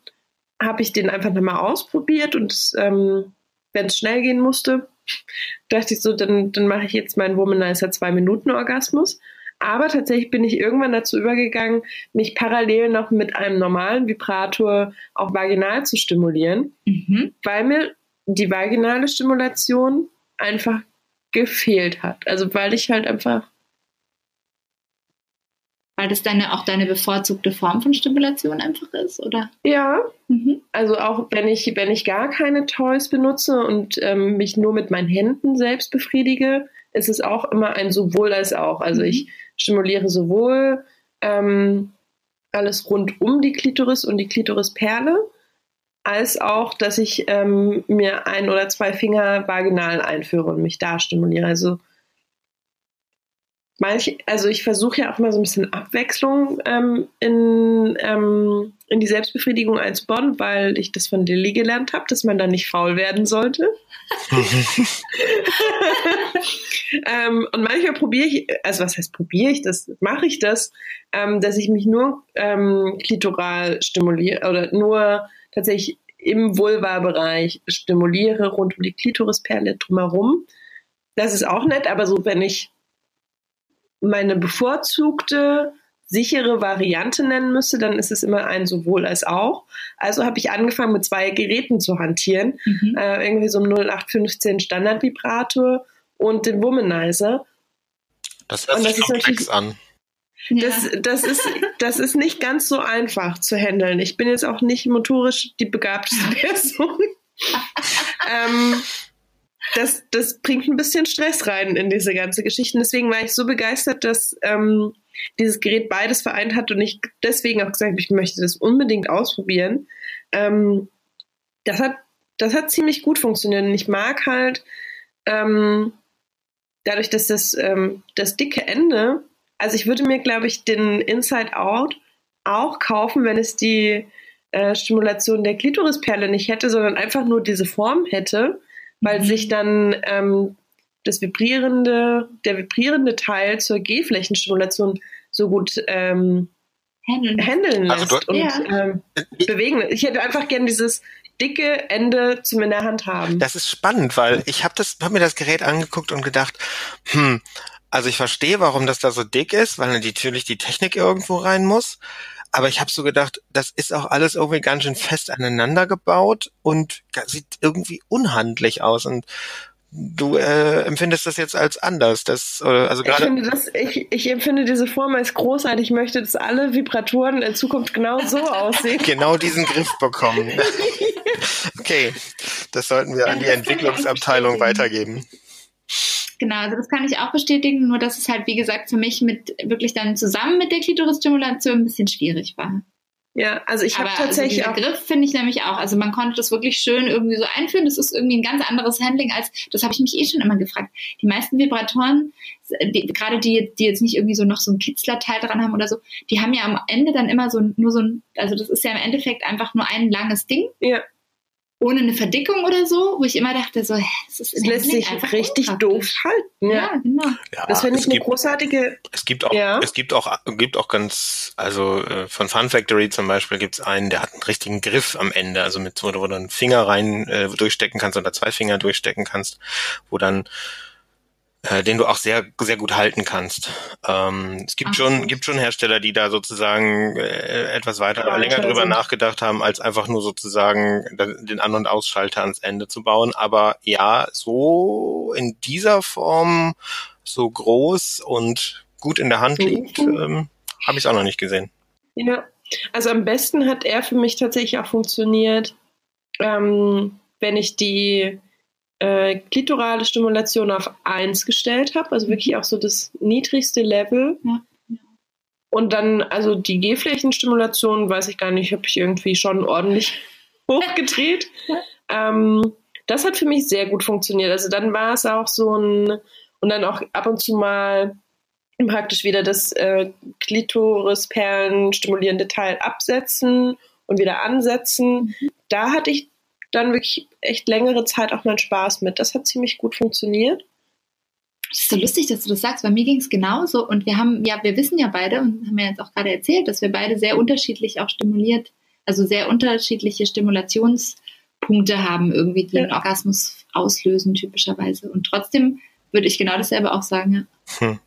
habe ich den einfach nochmal ausprobiert und ähm, wenn es schnell gehen musste, dachte ich so, dann, dann mache ich jetzt meinen Womanizer zwei Minuten Orgasmus. Aber tatsächlich bin ich irgendwann dazu übergegangen, mich parallel noch mit einem normalen Vibrator auch vaginal zu stimulieren, mhm. weil mir die vaginale Stimulation einfach gefehlt hat. Also weil ich halt einfach weil das deine auch deine bevorzugte Form von Stimulation einfach ist, oder? Ja. Mhm. Also auch wenn ich, wenn ich gar keine Toys benutze und ähm, mich nur mit meinen Händen selbst befriedige, ist es auch immer ein sowohl als auch. Also mhm. ich stimuliere sowohl ähm, alles rund um die Klitoris und die Klitorisperle, als auch, dass ich ähm, mir ein oder zwei Finger vaginal einführe und mich da stimuliere. Also manche, also ich versuche ja auch mal so ein bisschen Abwechslung ähm, in, ähm, in die Selbstbefriedigung einzubauen, weil ich das von Lilly gelernt habe, dass man da nicht faul werden sollte. ähm, und manchmal probiere ich, also was heißt probiere ich das, mache ich das, ähm, dass ich mich nur ähm, klitoral stimuliere oder nur tatsächlich im Vulva-Bereich stimuliere, rund um die Klitorisperle drumherum. Das ist auch nett, aber so, wenn ich meine bevorzugte sichere Variante nennen müsste, dann ist es immer ein sowohl als auch. Also habe ich angefangen mit zwei Geräten zu hantieren. Mhm. Äh, irgendwie so ein 0815 Standardvibrator und den Womanizer. Das hört sich komplex an. Das, das, ist, das ist nicht ganz so einfach zu handeln. Ich bin jetzt auch nicht motorisch die begabteste Person. ähm, das, das bringt ein bisschen Stress rein in diese ganze Geschichte. Deswegen war ich so begeistert, dass ähm, dieses Gerät beides vereint hat und ich deswegen auch gesagt habe, ich möchte das unbedingt ausprobieren. Ähm, das hat, das hat ziemlich gut funktioniert und ich mag halt ähm, dadurch, dass das, ähm, das dicke Ende, also ich würde mir, glaube ich, den Inside Out auch kaufen, wenn es die äh, Stimulation der Klitorisperle nicht hätte, sondern einfach nur diese Form hätte weil mhm. sich dann ähm, das vibrierende, der vibrierende Teil zur G-Flächenstimulation so gut ähm, handeln, handeln lässt also und ja. ähm, bewegen. Ich hätte einfach gern dieses dicke Ende zum in der Hand haben. Das ist spannend, weil ich habe das, hab mir das Gerät angeguckt und gedacht, hm, also ich verstehe, warum das da so dick ist, weil natürlich die Technik irgendwo rein muss. Aber ich habe so gedacht, das ist auch alles irgendwie ganz schön fest aneinander gebaut und sieht irgendwie unhandlich aus. Und du äh, empfindest das jetzt als anders. Das, also ich, finde das, ich, ich empfinde diese Form als großartig. Ich möchte, dass alle Vibratoren in Zukunft genau so aussehen. genau diesen Griff bekommen. okay, das sollten wir an die Entwicklungsabteilung weitergeben. Genau, also das kann ich auch bestätigen, nur dass es halt, wie gesagt, für mich mit wirklich dann zusammen mit der Klitorisstimulation ein bisschen schwierig war. Ja, also ich habe tatsächlich also auch. Griff finde ich nämlich auch. Also man konnte das wirklich schön irgendwie so einführen. Das ist irgendwie ein ganz anderes Handling als, das habe ich mich eh schon immer gefragt. Die meisten Vibratoren, die, gerade die, die jetzt nicht irgendwie so noch so ein Kitzlerteil dran haben oder so, die haben ja am Ende dann immer so nur so ein, also das ist ja im Endeffekt einfach nur ein langes Ding. Ja ohne eine Verdickung oder so, wo ich immer dachte, so, hä, das ist das lässt sich richtig doof halten. Ja, ja genau. Ja, das finde ich eine gibt, großartige. Es gibt auch, ja. es gibt auch, gibt auch ganz, also äh, von Fun Factory zum Beispiel gibt es einen, der hat einen richtigen Griff am Ende, also mit wo du, wo du einen Finger rein äh, durchstecken kannst oder zwei Finger durchstecken kannst, wo dann äh, den du auch sehr sehr gut halten kannst. Ähm, es gibt Ach, schon gibt schon Hersteller, die da sozusagen äh, etwas weiter ja, länger drüber sind. nachgedacht haben, als einfach nur sozusagen den An- und Ausschalter ans Ende zu bauen. Aber ja, so in dieser Form, so groß und gut in der Hand liegt, mhm. ähm, habe ich es auch noch nicht gesehen. Ja, also am besten hat er für mich tatsächlich auch funktioniert, ähm, wenn ich die äh, klitorale Stimulation auf 1 gestellt habe, also wirklich auch so das niedrigste Level. Ja. Und dann, also die G-Flächenstimulation, weiß ich gar nicht, habe ich irgendwie schon ordentlich hochgedreht. ähm, das hat für mich sehr gut funktioniert. Also dann war es auch so ein, und dann auch ab und zu mal praktisch wieder das äh, Klitorisperlen stimulierende Teil absetzen und wieder ansetzen. Mhm. Da hatte ich dann wirklich echt längere Zeit auch meinen Spaß mit. Das hat ziemlich gut funktioniert. Das ist so lustig, dass du das sagst. Bei mir ging es genauso. Und wir haben, ja, wir wissen ja beide und haben ja jetzt auch gerade erzählt, dass wir beide sehr unterschiedlich auch stimuliert, also sehr unterschiedliche Stimulationspunkte haben, irgendwie, die ja. einen Orgasmus auslösen, typischerweise. Und trotzdem würde ich genau dasselbe auch sagen, ja. Hm.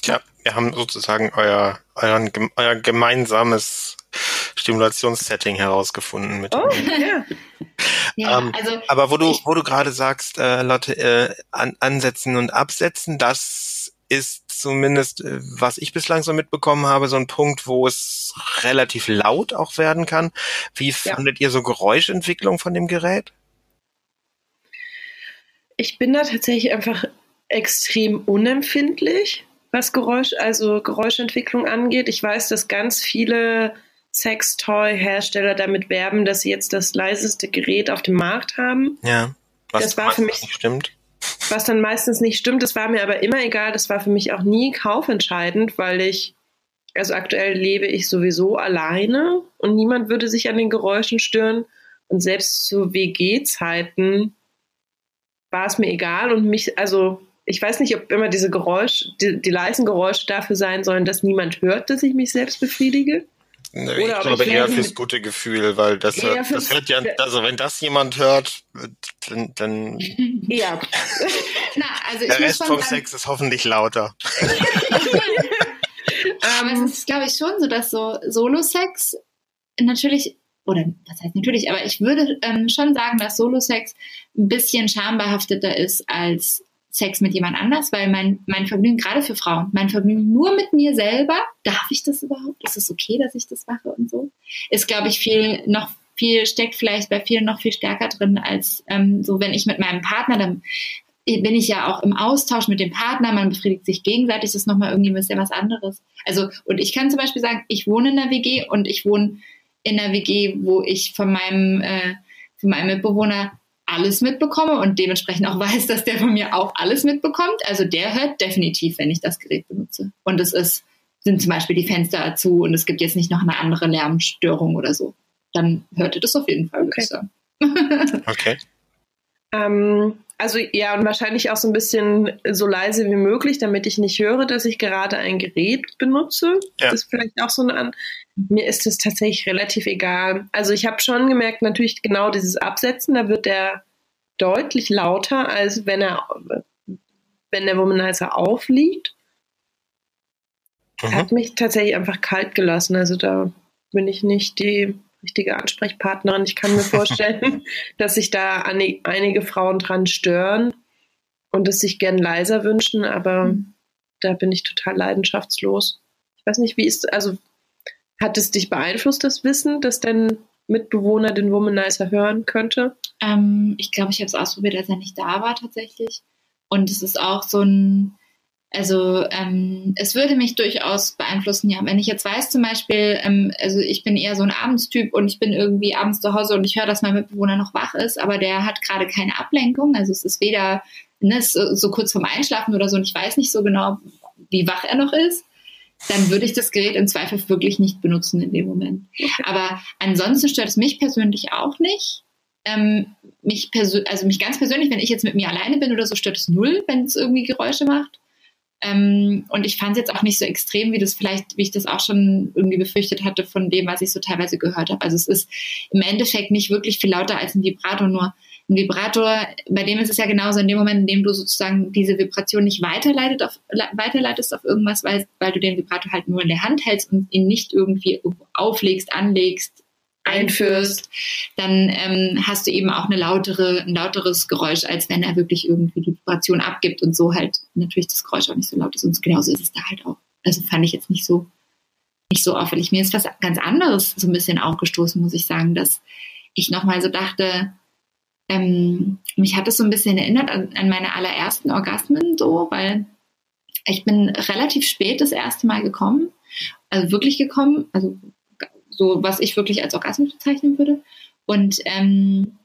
Tja, wir haben sozusagen euer, euren, euer gemeinsames Stimulationssetting herausgefunden mit. Oh, ja. ja ähm, also aber wo du, wo du gerade sagst, äh, Lotte, äh, an, ansetzen und absetzen, das ist zumindest, äh, was ich bislang so mitbekommen habe, so ein Punkt, wo es relativ laut auch werden kann. Wie ja. fandet ihr so Geräuschentwicklung von dem Gerät? Ich bin da tatsächlich einfach extrem unempfindlich, was Geräusch, also Geräuschentwicklung angeht. Ich weiß, dass ganz viele Sextoy-Hersteller damit werben, dass sie jetzt das leiseste Gerät auf dem Markt haben. Ja. Was das war für mich nicht stimmt. Was dann meistens nicht stimmt, das war mir aber immer egal. Das war für mich auch nie kaufentscheidend, weil ich, also aktuell lebe ich sowieso alleine und niemand würde sich an den Geräuschen stören. Und selbst zu WG-Zeiten war es mir egal und mich, also ich weiß nicht, ob immer diese Geräusche, die, die leisen Geräusche dafür sein sollen, dass niemand hört, dass ich mich selbst befriedige. Nee, ich glaube ich eher fürs gute Gefühl, weil das, hört, das hört ja, also wenn das jemand hört, dann, dann ja. Na, also der Rest vom Sex ist hoffentlich lauter. Aber es ist, glaube ich, schon so, dass so Solo-Sex natürlich, oder was heißt natürlich, aber ich würde ähm, schon sagen, dass Solo-Sex ein bisschen schambehafteter ist als Sex mit jemand anders, weil mein, mein Vergnügen, gerade für Frauen, mein Vergnügen nur mit mir selber, darf ich das überhaupt? Ist es okay, dass ich das mache und so? Ist, glaube ich, viel, noch viel, steckt vielleicht bei vielen noch viel stärker drin, als ähm, so, wenn ich mit meinem Partner, dann bin ich ja auch im Austausch mit dem Partner, man befriedigt sich gegenseitig, das ist nochmal irgendwie ein bisschen was anderes. Also, und ich kann zum Beispiel sagen, ich wohne in einer WG und ich wohne in einer WG, wo ich von meinem, äh, von meinem Mitbewohner alles mitbekomme und dementsprechend auch weiß, dass der von mir auch alles mitbekommt. Also der hört definitiv, wenn ich das Gerät benutze. Und es ist, sind zum Beispiel die Fenster zu und es gibt jetzt nicht noch eine andere Lärmstörung oder so. Dann hört ihr das auf jeden Fall, okay. okay. Ähm, also ja, und wahrscheinlich auch so ein bisschen so leise wie möglich, damit ich nicht höre, dass ich gerade ein Gerät benutze. Ja. Das ist vielleicht auch so eine An. Mir ist es tatsächlich relativ egal. Also ich habe schon gemerkt, natürlich genau dieses Absetzen, da wird der deutlich lauter, als wenn er wenn der Womanizer aufliegt. Mhm. Hat mich tatsächlich einfach kalt gelassen. Also da bin ich nicht die richtige Ansprechpartnerin. Ich kann mir vorstellen, dass sich da einige Frauen dran stören und es sich gern leiser wünschen, aber mhm. da bin ich total leidenschaftslos. Ich weiß nicht, wie ist, also hat es dich beeinflusst, das Wissen, dass dein Mitbewohner den Womanizer hören könnte? Ähm, ich glaube, ich habe es ausprobiert, als er nicht da war tatsächlich. Und es ist auch so ein, also ähm, es würde mich durchaus beeinflussen, ja. Wenn ich jetzt weiß zum Beispiel, ähm, also ich bin eher so ein Abendstyp und ich bin irgendwie abends zu Hause und ich höre, dass mein Mitbewohner noch wach ist, aber der hat gerade keine Ablenkung. Also es ist weder ne, so, so kurz vorm Einschlafen oder so und ich weiß nicht so genau, wie wach er noch ist dann würde ich das Gerät im Zweifel wirklich nicht benutzen in dem Moment. Aber ansonsten stört es mich persönlich auch nicht. Ähm, mich also mich ganz persönlich, wenn ich jetzt mit mir alleine bin oder so, stört es null, wenn es irgendwie Geräusche macht. Ähm, und ich fand es jetzt auch nicht so extrem, wie das vielleicht, wie ich das auch schon irgendwie befürchtet hatte von dem, was ich so teilweise gehört habe. Also es ist im Endeffekt nicht wirklich viel lauter als ein Vibrato, nur ein Vibrator, bei dem ist es ja genauso in dem Moment, in dem du sozusagen diese Vibration nicht weiterleitet auf, weiterleitest auf irgendwas, weil, weil du den Vibrator halt nur in der Hand hältst und ihn nicht irgendwie auflegst, anlegst, einführst, dann ähm, hast du eben auch eine lautere, ein lauteres Geräusch, als wenn er wirklich irgendwie die Vibration abgibt und so halt natürlich das Geräusch auch nicht so laut ist. Und genauso ist es da halt auch. Also fand ich jetzt nicht so, nicht so auffällig. Mir ist was ganz anderes so ein bisschen aufgestoßen, muss ich sagen, dass ich nochmal so dachte, ähm, mich hat es so ein bisschen erinnert an, an meine allerersten Orgasmen so, weil ich bin relativ spät das erste Mal gekommen, also wirklich gekommen, also so was ich wirklich als Orgasmus bezeichnen würde. Und ähm,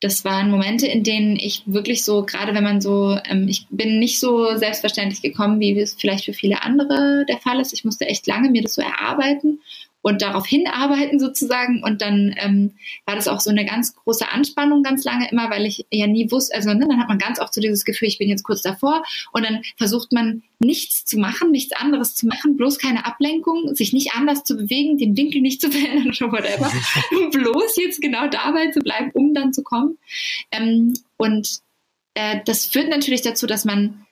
das waren Momente, in denen ich wirklich so, gerade wenn man so, ähm, ich bin nicht so selbstverständlich gekommen, wie es vielleicht für viele andere der Fall ist. Ich musste echt lange mir das so erarbeiten und darauf hinarbeiten sozusagen. Und dann ähm, war das auch so eine ganz große Anspannung ganz lange immer, weil ich ja nie wusste, also ne, dann hat man ganz oft so dieses Gefühl, ich bin jetzt kurz davor und dann versucht man nichts zu machen, nichts anderes zu machen, bloß keine Ablenkung, sich nicht anders zu bewegen, den Winkel nicht zu verändern oder whatever, bloß jetzt genau dabei zu bleiben, um dann zu kommen. Ähm, und äh, das führt natürlich dazu, dass man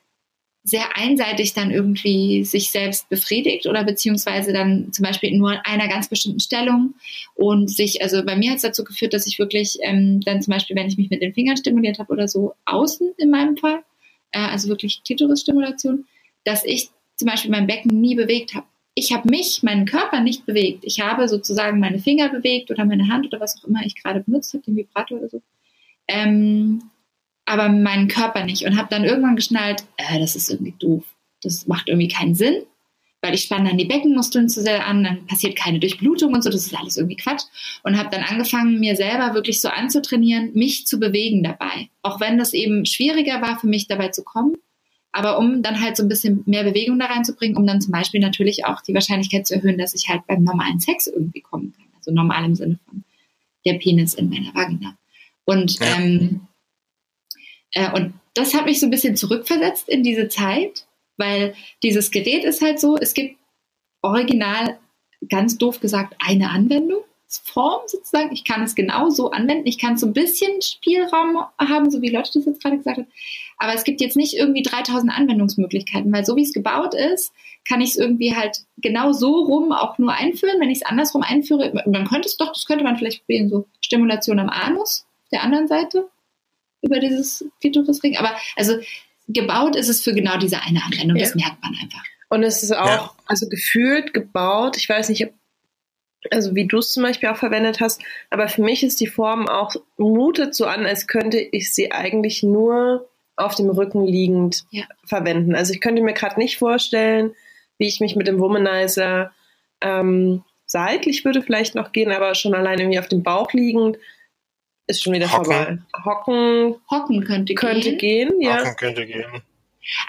sehr einseitig dann irgendwie sich selbst befriedigt oder beziehungsweise dann zum Beispiel in nur einer ganz bestimmten Stellung und sich, also bei mir hat es dazu geführt, dass ich wirklich ähm, dann zum Beispiel, wenn ich mich mit den Fingern stimuliert habe oder so, außen in meinem Fall, äh, also wirklich Klitoris-Stimulation, dass ich zum Beispiel mein Becken nie bewegt habe. Ich habe mich, meinen Körper nicht bewegt. Ich habe sozusagen meine Finger bewegt oder meine Hand oder was auch immer ich gerade benutzt habe, den Vibrator oder so. Ähm, aber meinen Körper nicht und habe dann irgendwann geschnallt, äh, das ist irgendwie doof. Das macht irgendwie keinen Sinn, weil ich spanne dann die Beckenmuskeln zu sehr an, dann passiert keine Durchblutung und so, das ist alles irgendwie Quatsch. Und habe dann angefangen, mir selber wirklich so anzutrainieren, mich zu bewegen dabei. Auch wenn das eben schwieriger war für mich dabei zu kommen, aber um dann halt so ein bisschen mehr Bewegung da reinzubringen, um dann zum Beispiel natürlich auch die Wahrscheinlichkeit zu erhöhen, dass ich halt beim normalen Sex irgendwie kommen kann. Also normal im Sinne von der Penis in meiner Vagina. Und ja. ähm, äh, und das hat mich so ein bisschen zurückversetzt in diese Zeit, weil dieses Gerät ist halt so, es gibt original, ganz doof gesagt, eine Anwendungsform sozusagen. Ich kann es genau so anwenden. Ich kann so ein bisschen Spielraum haben, so wie Lotte das jetzt gerade gesagt hat. Aber es gibt jetzt nicht irgendwie 3000 Anwendungsmöglichkeiten, weil so wie es gebaut ist, kann ich es irgendwie halt genau so rum auch nur einführen. Wenn ich es andersrum einführe, man könnte es doch, das könnte man vielleicht probieren, so Stimulation am Anus der anderen Seite über dieses Klitorisring. Aber also gebaut ist es für genau diese eine Anwendung. Ja. Das merkt man einfach. Und es ist auch, ja. also gefühlt gebaut, ich weiß nicht, also wie du es zum Beispiel auch verwendet hast, aber für mich ist die Form auch, mutet so an, als könnte ich sie eigentlich nur auf dem Rücken liegend ja. verwenden. Also ich könnte mir gerade nicht vorstellen, wie ich mich mit dem Womanizer ähm, seitlich würde vielleicht noch gehen, aber schon allein irgendwie auf dem Bauch liegend ist schon wieder Hocken. vorbei. Hocken, Hocken könnte, könnte gehen. gehen ja. Hocken könnte gehen.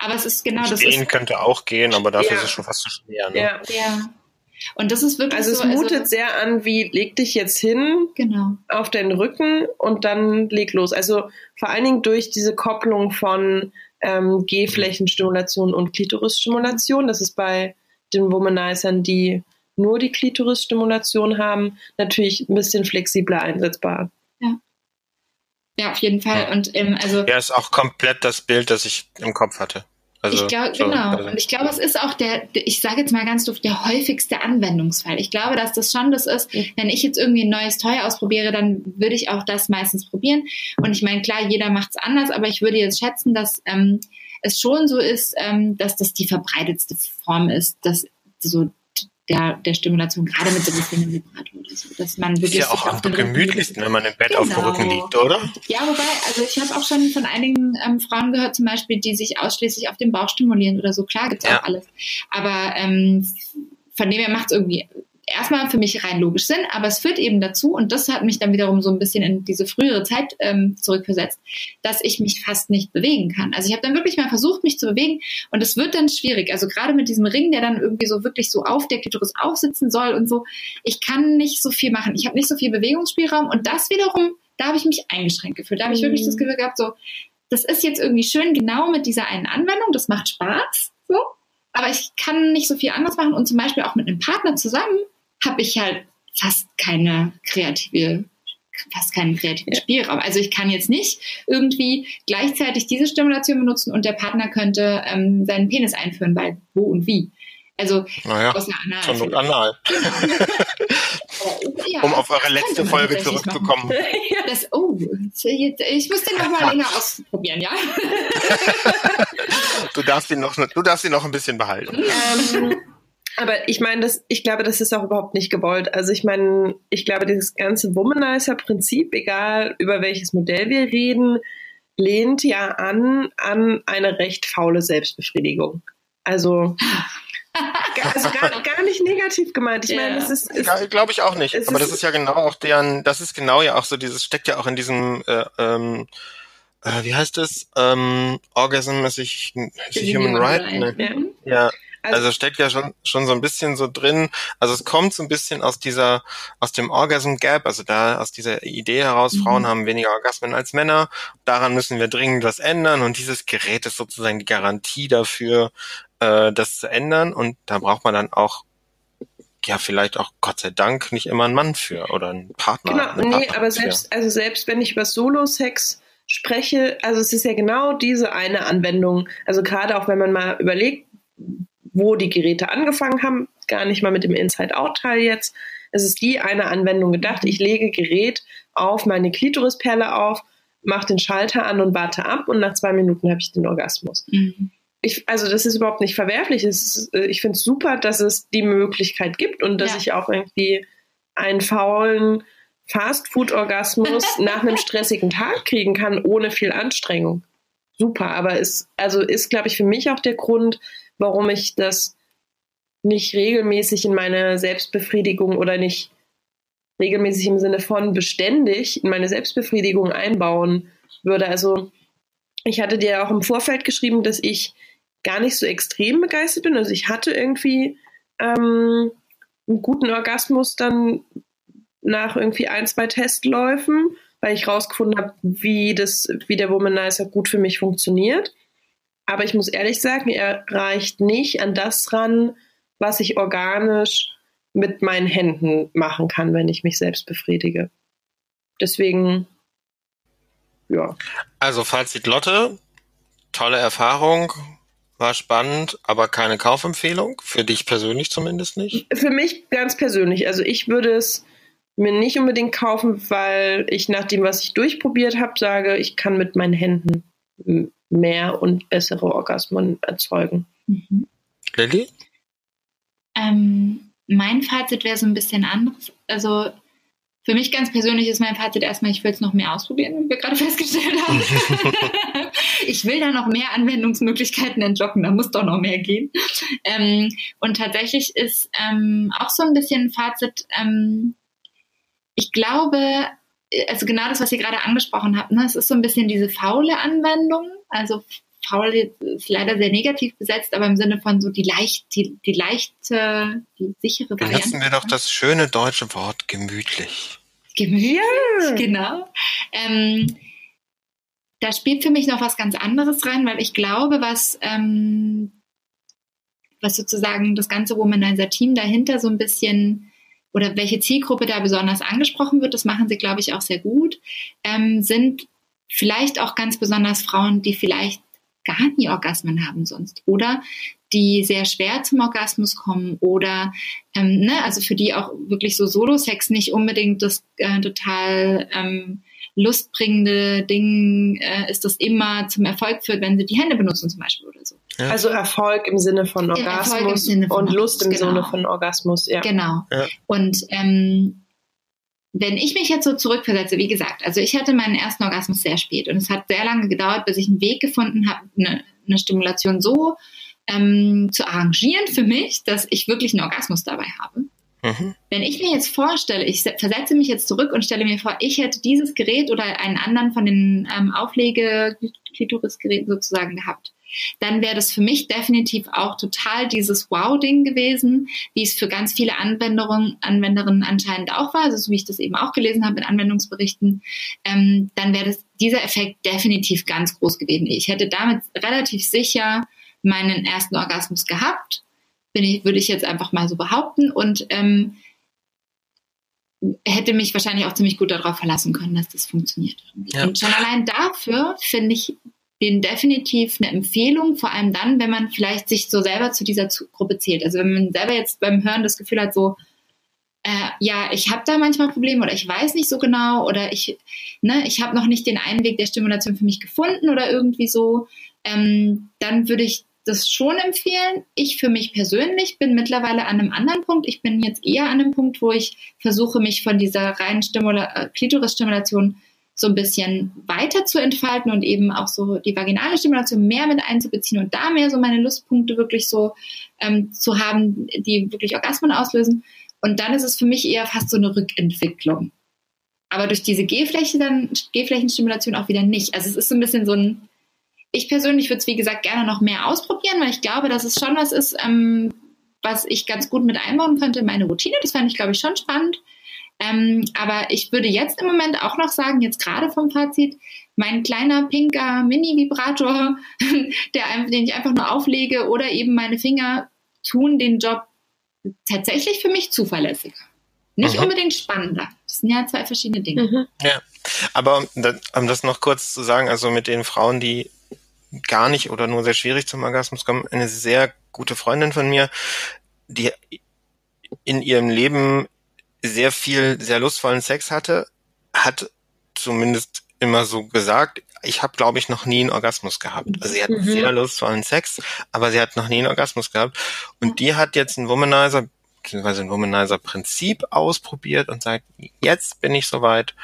Aber es ist genau Stehen das. Stehen könnte auch gehen, aber dafür ja. ist es schon fast zu schwer. Ne? Ja. ja. Und das ist wirklich also so. es mutet also, sehr an, wie leg dich jetzt hin genau. auf den Rücken und dann leg los. Also vor allen Dingen durch diese Kopplung von ähm, G-Flächenstimulation und Klitorisstimulation. Das ist bei den Womanizern, die nur die Klitorisstimulation haben, natürlich ein bisschen flexibler einsetzbar. Ja. Ja, auf jeden Fall. Und ähm, also. Ja, ist auch komplett das Bild, das ich im Kopf hatte. Also, ich glaube, so, genau. Also. Und ich glaube, es ist auch der, ich sage jetzt mal ganz doof, der häufigste Anwendungsfall. Ich glaube, dass das schon das ist, wenn ich jetzt irgendwie ein neues Toy ausprobiere, dann würde ich auch das meistens probieren. Und ich meine, klar, jeder macht es anders, aber ich würde jetzt schätzen, dass ähm, es schon so ist, ähm, dass das die verbreitetste Form ist, dass so der, der Stimulation, gerade mit so ein bisschen Vibrator oder so, dass man wirklich. Ist ja auch am gemütlichsten, wenn man im Bett genau. auf dem Rücken genau. liegt, oder? Ja, wobei, also ich habe auch schon von einigen ähm, Frauen gehört, zum Beispiel, die sich ausschließlich auf dem Bauch stimulieren oder so. Klar gibt's ja. auch alles. Aber ähm, von dem her macht es irgendwie erstmal für mich rein logisch Sinn, aber es führt eben dazu, und das hat mich dann wiederum so ein bisschen in diese frühere Zeit ähm, zurückversetzt, dass ich mich fast nicht bewegen kann. Also ich habe dann wirklich mal versucht, mich zu bewegen und es wird dann schwierig. Also gerade mit diesem Ring, der dann irgendwie so wirklich so auf der Klitoris aufsitzen soll und so, ich kann nicht so viel machen. Ich habe nicht so viel Bewegungsspielraum und das wiederum, da habe ich mich eingeschränkt gefühlt. Da habe ich mhm. wirklich das Gefühl gehabt, so, das ist jetzt irgendwie schön genau mit dieser einen Anwendung, das macht Spaß, so, aber ich kann nicht so viel anderes machen und zum Beispiel auch mit einem Partner zusammen habe ich halt fast keine kreative fast keinen kreativen ja. Spielraum. Also ich kann jetzt nicht irgendwie gleichzeitig diese Stimulation benutzen und der Partner könnte ähm, seinen Penis einführen, weil wo und wie. Also naja, aus einer Anal. Von Anal. ja, um auf eure letzte Folge zurückzukommen. Das, oh, ich muss den noch mal länger ausprobieren, ja? du darfst ihn noch, du darfst ihn noch ein bisschen behalten. Ähm, aber ich meine, das, ich glaube, das ist auch überhaupt nicht gewollt. Also ich meine, ich glaube, dieses ganze Womanizer-Prinzip, egal über welches Modell wir reden, lehnt ja an an eine recht faule Selbstbefriedigung. Also, also gar, gar nicht negativ gemeint. Ich meine, das ist, ist ja, glaube ich auch nicht. Aber das ist ja genau auch deren, das ist genau ja auch so dieses steckt ja auch in diesem äh, ähm, äh, wie heißt es? Ähm, Orgasm is a human right? Ne? Ja. ja. Also, also steckt ja schon, schon so ein bisschen so drin. Also es kommt so ein bisschen aus dieser, aus dem Orgasm Gap, also da aus dieser Idee heraus, mhm. Frauen haben weniger Orgasmen als Männer. Daran müssen wir dringend was ändern und dieses Gerät ist sozusagen die Garantie dafür, äh, das zu ändern. Und da braucht man dann auch ja, vielleicht auch Gott sei Dank nicht immer einen Mann für oder einen Partner. Genau, nee, aber selbst, also selbst wenn ich über Solo-Sex spreche, also es ist ja genau diese eine Anwendung. Also gerade auch wenn man mal überlegt, wo die Geräte angefangen haben, gar nicht mal mit dem Inside-Out-Teil jetzt. Es ist die eine Anwendung gedacht. Ich lege Gerät auf meine Klitorisperle auf, mache den Schalter an und warte ab und nach zwei Minuten habe ich den Orgasmus. Mhm. Ich, also das ist überhaupt nicht verwerflich. Ist, äh, ich finde es super, dass es die Möglichkeit gibt und dass ja. ich auch irgendwie einen faulen Fastfood-Orgasmus nach einem stressigen Tag kriegen kann, ohne viel Anstrengung. Super, aber ist, also ist, glaube ich, für mich auch der Grund, warum ich das nicht regelmäßig in meine Selbstbefriedigung oder nicht regelmäßig im Sinne von beständig in meine Selbstbefriedigung einbauen würde. Also ich hatte dir auch im Vorfeld geschrieben, dass ich gar nicht so extrem begeistert bin. Also ich hatte irgendwie ähm, einen guten Orgasmus dann nach irgendwie ein, zwei Testläufen, weil ich rausgefunden habe, wie das, wie der Womanizer gut für mich funktioniert. Aber ich muss ehrlich sagen, er reicht nicht an das ran, was ich organisch mit meinen Händen machen kann, wenn ich mich selbst befriedige. Deswegen, ja. Also Fazit Lotte, tolle Erfahrung, war spannend, aber keine Kaufempfehlung, für dich persönlich zumindest nicht? Für mich ganz persönlich. Also ich würde es mir nicht unbedingt kaufen, weil ich nach dem, was ich durchprobiert habe, sage, ich kann mit meinen Händen mehr und bessere Orgasmen erzeugen. Mhm. Lilly? Ähm, mein Fazit wäre so ein bisschen anderes. Also für mich ganz persönlich ist mein Fazit erstmal, ich will es noch mehr ausprobieren, wie wir gerade festgestellt haben. ich will da noch mehr Anwendungsmöglichkeiten entlocken, da muss doch noch mehr gehen. Ähm, und tatsächlich ist ähm, auch so ein bisschen Fazit, ähm, ich glaube, also genau das, was ihr gerade angesprochen habt, ne, es ist so ein bisschen diese faule Anwendung, also faul ist leider sehr negativ besetzt, aber im Sinne von so die leicht, die, die leichte, die sichere Variante. Benutzen wir doch das schöne deutsche Wort gemütlich. Gemütlich, ja. genau. Ähm, da spielt für mich noch was ganz anderes rein, weil ich glaube, was, ähm, was sozusagen das ganze Womanizer-Team dahinter so ein bisschen oder welche Zielgruppe da besonders angesprochen wird, das machen sie, glaube ich, auch sehr gut, ähm, sind vielleicht auch ganz besonders Frauen, die vielleicht gar nie Orgasmen haben sonst oder die sehr schwer zum Orgasmus kommen oder ähm, ne, also für die auch wirklich so Solo-Sex nicht unbedingt das äh, total ähm, lustbringende Ding äh, ist, das immer zum Erfolg führt, wenn sie die Hände benutzen zum Beispiel oder so. Ja. Also Erfolg im Sinne von Orgasmus Sinne von und Orgasmus, Lust im genau. Sinne von Orgasmus, ja. Genau. Ja. Und ähm, wenn ich mich jetzt so zurückversetze, wie gesagt, also ich hatte meinen ersten Orgasmus sehr spät und es hat sehr lange gedauert, bis ich einen Weg gefunden habe, eine, eine Stimulation so ähm, zu arrangieren für mich, dass ich wirklich einen Orgasmus dabei habe. Mhm. Wenn ich mir jetzt vorstelle, ich versetze mich jetzt zurück und stelle mir vor, ich hätte dieses Gerät oder einen anderen von den ähm, Auflege-Klitoris-Geräten sozusagen gehabt dann wäre das für mich definitiv auch total dieses Wow-Ding gewesen, wie es für ganz viele Anwenderinnen, Anwenderinnen anscheinend auch war, also so wie ich das eben auch gelesen habe in Anwendungsberichten, ähm, dann wäre das dieser Effekt definitiv ganz groß gewesen. Ich hätte damit relativ sicher meinen ersten Orgasmus gehabt, bin ich, würde ich jetzt einfach mal so behaupten und ähm, hätte mich wahrscheinlich auch ziemlich gut darauf verlassen können, dass das funktioniert. Ja. Und schon allein dafür finde ich denen definitiv eine Empfehlung, vor allem dann, wenn man vielleicht sich so selber zu dieser Gruppe zählt. Also wenn man selber jetzt beim Hören das Gefühl hat, so, äh, ja, ich habe da manchmal Probleme oder ich weiß nicht so genau oder ich, ne, ich habe noch nicht den einen Weg der Stimulation für mich gefunden oder irgendwie so, ähm, dann würde ich das schon empfehlen. Ich für mich persönlich bin mittlerweile an einem anderen Punkt. Ich bin jetzt eher an einem Punkt, wo ich versuche, mich von dieser reinen Stimula äh, Klitoris-Stimulation so ein bisschen weiter zu entfalten und eben auch so die vaginale Stimulation mehr mit einzubeziehen und da mehr so meine Lustpunkte wirklich so ähm, zu haben, die wirklich Orgasmen auslösen. Und dann ist es für mich eher fast so eine Rückentwicklung. Aber durch diese G-Fläche dann, G-Flächenstimulation auch wieder nicht. Also es ist so ein bisschen so ein, ich persönlich würde es wie gesagt gerne noch mehr ausprobieren, weil ich glaube, dass es schon was ist, ähm, was ich ganz gut mit einbauen könnte in meine Routine. Das fand ich, glaube ich, schon spannend. Ähm, aber ich würde jetzt im Moment auch noch sagen, jetzt gerade vom Fazit, mein kleiner pinker Mini-Vibrator, der, den ich einfach nur auflege oder eben meine Finger tun den Job tatsächlich für mich zuverlässiger. Nicht mhm. unbedingt spannender. Das sind ja zwei verschiedene Dinge. Mhm. Ja, aber um das noch kurz zu sagen, also mit den Frauen, die gar nicht oder nur sehr schwierig zum Orgasmus kommen, eine sehr gute Freundin von mir, die in ihrem Leben sehr viel, sehr lustvollen Sex hatte, hat zumindest immer so gesagt, ich habe, glaube ich, noch nie einen Orgasmus gehabt. Also sie hat mhm. sehr lustvollen Sex, aber sie hat noch nie einen Orgasmus gehabt. Und die hat jetzt einen Womanizer, beziehungsweise ein Womanizer-Prinzip ausprobiert und sagt, jetzt bin ich soweit,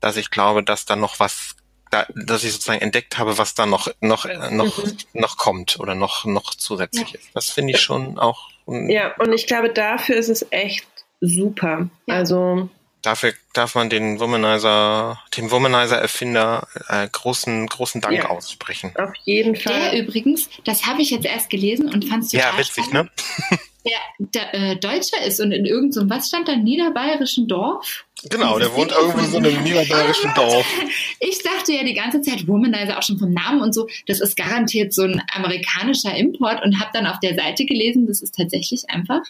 dass ich glaube, dass da noch was da, dass ich sozusagen entdeckt habe, was da noch noch noch mhm. noch kommt oder noch noch zusätzlich ja. ist. Das finde ich schon auch. Ja, und ich glaube, dafür ist es echt super. Ja. Also dafür darf man den Womanizer, dem Womanizer-Erfinder äh, großen, großen Dank ja, aussprechen. Auf jeden Fall. Der übrigens, das habe ich jetzt erst gelesen und fand es total Ja, witzig, spannend, ne? Der, der äh, Deutscher ist und in irgendeinem, was stand da, niederbayerischen Dorf? Genau, der wohnt irgendwo in so einem niederbayerischen Dorf. Ich dachte ja die ganze Zeit, Womanizer auch schon vom Namen und so, das ist garantiert so ein amerikanischer Import und habe dann auf der Seite gelesen, das ist tatsächlich einfach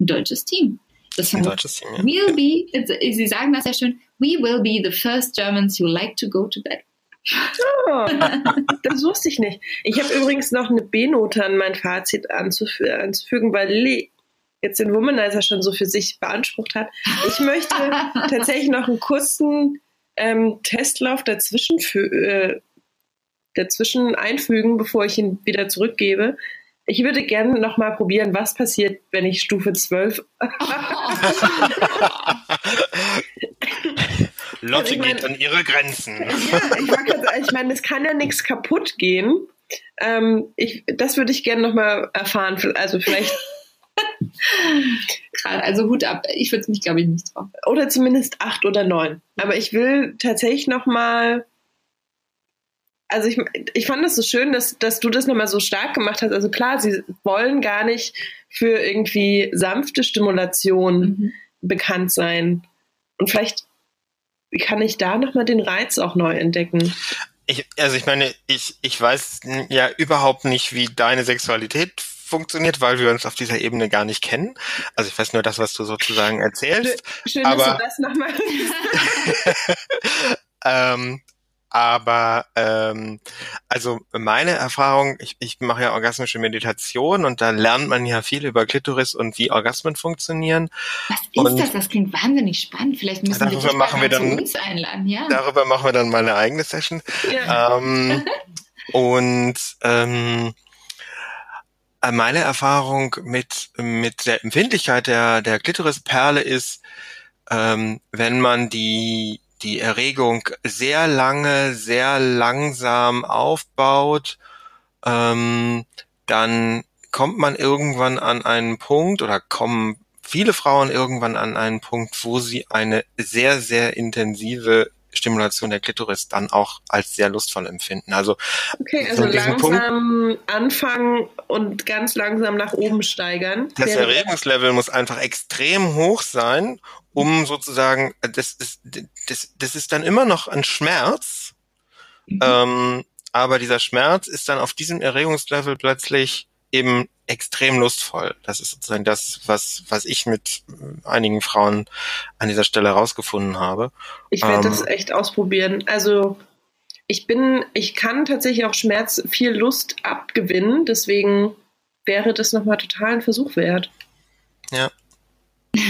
ein deutsches Team. Das ein deutsches Team, ja. We'll be, Sie sagen das ja schön, we will be the first Germans who like to go to bed. Oh, das wusste ich nicht. Ich habe übrigens noch eine B-Note an mein Fazit anzufü anzufügen, weil Lilly jetzt den Womanizer schon so für sich beansprucht hat. Ich möchte tatsächlich noch einen kurzen ähm, Testlauf dazwischen, für, äh, dazwischen einfügen, bevor ich ihn wieder zurückgebe. Ich würde gerne noch mal probieren, was passiert, wenn ich Stufe 12. Lotte ich mein, geht an ihre Grenzen. Ja, ich, ich meine, es kann ja nichts kaputt gehen. Ähm, ich, das würde ich gerne noch mal erfahren. Also vielleicht. Gerade, also Hut ab. Ich würde es mich, glaube ich, nicht drauf. Oder zumindest acht oder neun. Aber ich will tatsächlich noch mal also ich, ich fand es so schön, dass, dass du das nochmal so stark gemacht hast. Also klar, sie wollen gar nicht für irgendwie sanfte Stimulation mhm. bekannt sein. Und vielleicht kann ich da nochmal den Reiz auch neu entdecken. Ich, also ich meine, ich, ich weiß ja überhaupt nicht, wie deine Sexualität funktioniert, weil wir uns auf dieser Ebene gar nicht kennen. Also ich weiß nur das, was du sozusagen erzählst. Schön, aber, dass du das nochmal. ähm, aber ähm, also meine Erfahrung, ich, ich mache ja orgasmische Meditation und da lernt man ja viel über Klitoris und wie Orgasmen funktionieren. Was ist und das? Das klingt wahnsinnig spannend. Vielleicht müssen darüber wir machen wir dann, uns einladen. Ja. Darüber machen wir dann mal eine eigene Session. Ja. Ähm, und ähm, meine Erfahrung mit mit der Empfindlichkeit der der Klitorisperle ist, ähm, wenn man die die Erregung sehr lange, sehr langsam aufbaut, ähm, dann kommt man irgendwann an einen Punkt oder kommen viele Frauen irgendwann an einen Punkt, wo sie eine sehr, sehr intensive Stimulation der Klitoris dann auch als sehr lustvoll empfinden. Also, okay, also langsam Punkt, anfangen und ganz langsam nach oben steigern. Das Erregungslevel muss einfach extrem hoch sein, um sozusagen, äh, das ist, das, das ist dann immer noch ein Schmerz, mhm. ähm, aber dieser Schmerz ist dann auf diesem Erregungslevel plötzlich eben extrem lustvoll. Das ist sozusagen das, was, was ich mit äh, einigen Frauen an dieser Stelle herausgefunden habe. Ich werde ähm, das echt ausprobieren. Also ich bin, ich kann tatsächlich auch Schmerz viel Lust abgewinnen, deswegen wäre das nochmal total ein Versuch wert. Ja.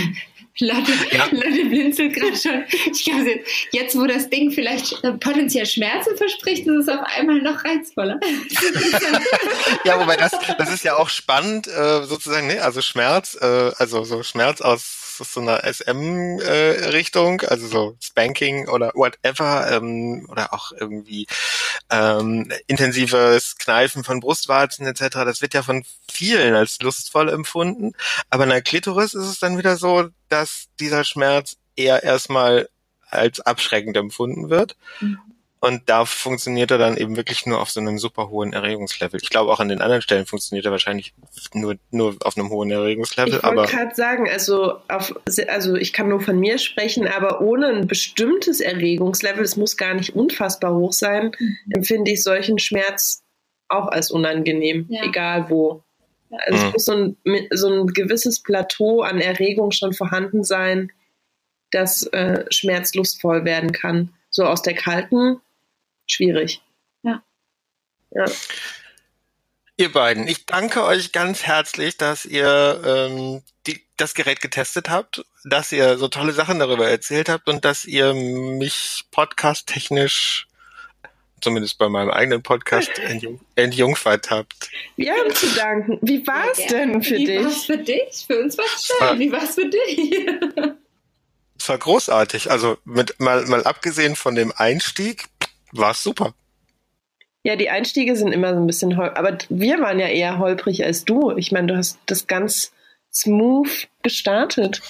Lotte, ja. Lotte blinzelt gerade schon. Ich glaube, jetzt, wo das Ding vielleicht äh, potenziell Schmerzen verspricht, ist es auf einmal noch reizvoller. ja, wobei das, das ist ja auch spannend, äh, sozusagen, ne? also Schmerz, äh, also so Schmerz aus so einer SM-Richtung, äh, also so Spanking oder whatever, ähm, oder auch irgendwie ähm, intensives Kneifen von Brustwarzen etc. Das wird ja von vielen als lustvoll empfunden, aber in der Klitoris ist es dann wieder so, dass dieser Schmerz eher erstmal als abschreckend empfunden wird. Mhm. Und da funktioniert er dann eben wirklich nur auf so einem super hohen Erregungslevel. Ich glaube, auch an den anderen Stellen funktioniert er wahrscheinlich nur, nur auf einem hohen Erregungslevel. Ich wollte gerade sagen, also, auf, also ich kann nur von mir sprechen, aber ohne ein bestimmtes Erregungslevel, es muss gar nicht unfassbar hoch sein, mhm. empfinde ich solchen Schmerz auch als unangenehm, ja. egal wo. Also mhm. es muss so ein, so ein gewisses Plateau an Erregung schon vorhanden sein, dass äh, Schmerz lustvoll werden kann. So aus der kalten, schwierig. Ja. Ja. Ihr beiden, ich danke euch ganz herzlich, dass ihr ähm, die, das Gerät getestet habt, dass ihr so tolle Sachen darüber erzählt habt und dass ihr mich podcast-technisch, zumindest bei meinem eigenen Podcast, entjung entjungfert habt. Wir haben zu danken. Wie war es denn für Wie dich? war's für dich? Für uns war es war- schön. Wie war es für dich? Es war großartig. Also mit mal, mal abgesehen von dem Einstieg, war es super. Ja, die Einstiege sind immer so ein bisschen holprig. Aber wir waren ja eher holprig als du. Ich meine, du hast das ganz smooth gestartet.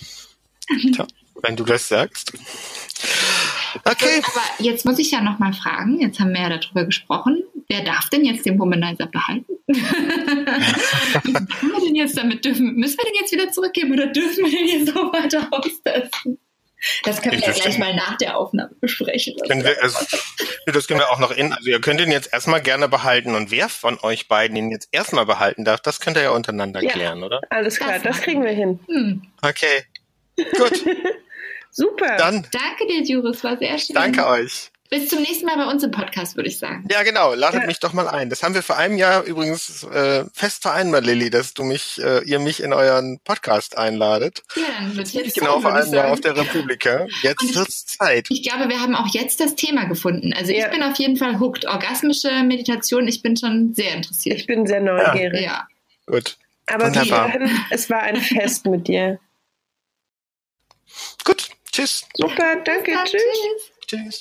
Tja, wenn du das sagst. Okay. Aber jetzt muss ich ja noch mal fragen, jetzt haben wir ja darüber gesprochen, wer darf denn jetzt den Womanizer behalten? Können wir denn jetzt damit dürfen? Müssen wir den jetzt wieder zurückgeben oder dürfen wir den jetzt so weiter austesten? Das können wir ja Das gleich mal nach der Aufnahme besprechen. Können wir, also, das können wir auch noch in. Also ihr könnt ihn jetzt erstmal gerne behalten und wer von euch beiden ihn jetzt erstmal behalten darf, das könnt ihr ja untereinander Ja. klären, oder? Alles klar, Das das, kriegen wir hin. Hm. Okay. Gut, Super. dann Danke dir, Juris, war sehr schön. danke euch. Bis zum nächsten Mal bei uns im Podcast, würde ich sagen. Ja, genau. Ladet Ja. mich doch mal ein. Das haben wir vor einem Jahr übrigens äh, fest vereinbart, Lilly, dass du mich, äh, ihr mich in euren Podcast einladet. Ja, dann wird jetzt Genau vor ich einem Jahr auf der Republika. Jetzt wird's Zeit. Ich glaube, wir haben auch jetzt das Thema gefunden. Also ich Ja. bin auf jeden Fall hooked. Orgasmische Meditation, ich bin schon sehr interessiert. Ich bin sehr neugierig. Ja. Gut. Aber Wunderbar. dahin, es war ein Fest mit dir. Gut. Tschüss. Super, danke, tschüss. Tschüss.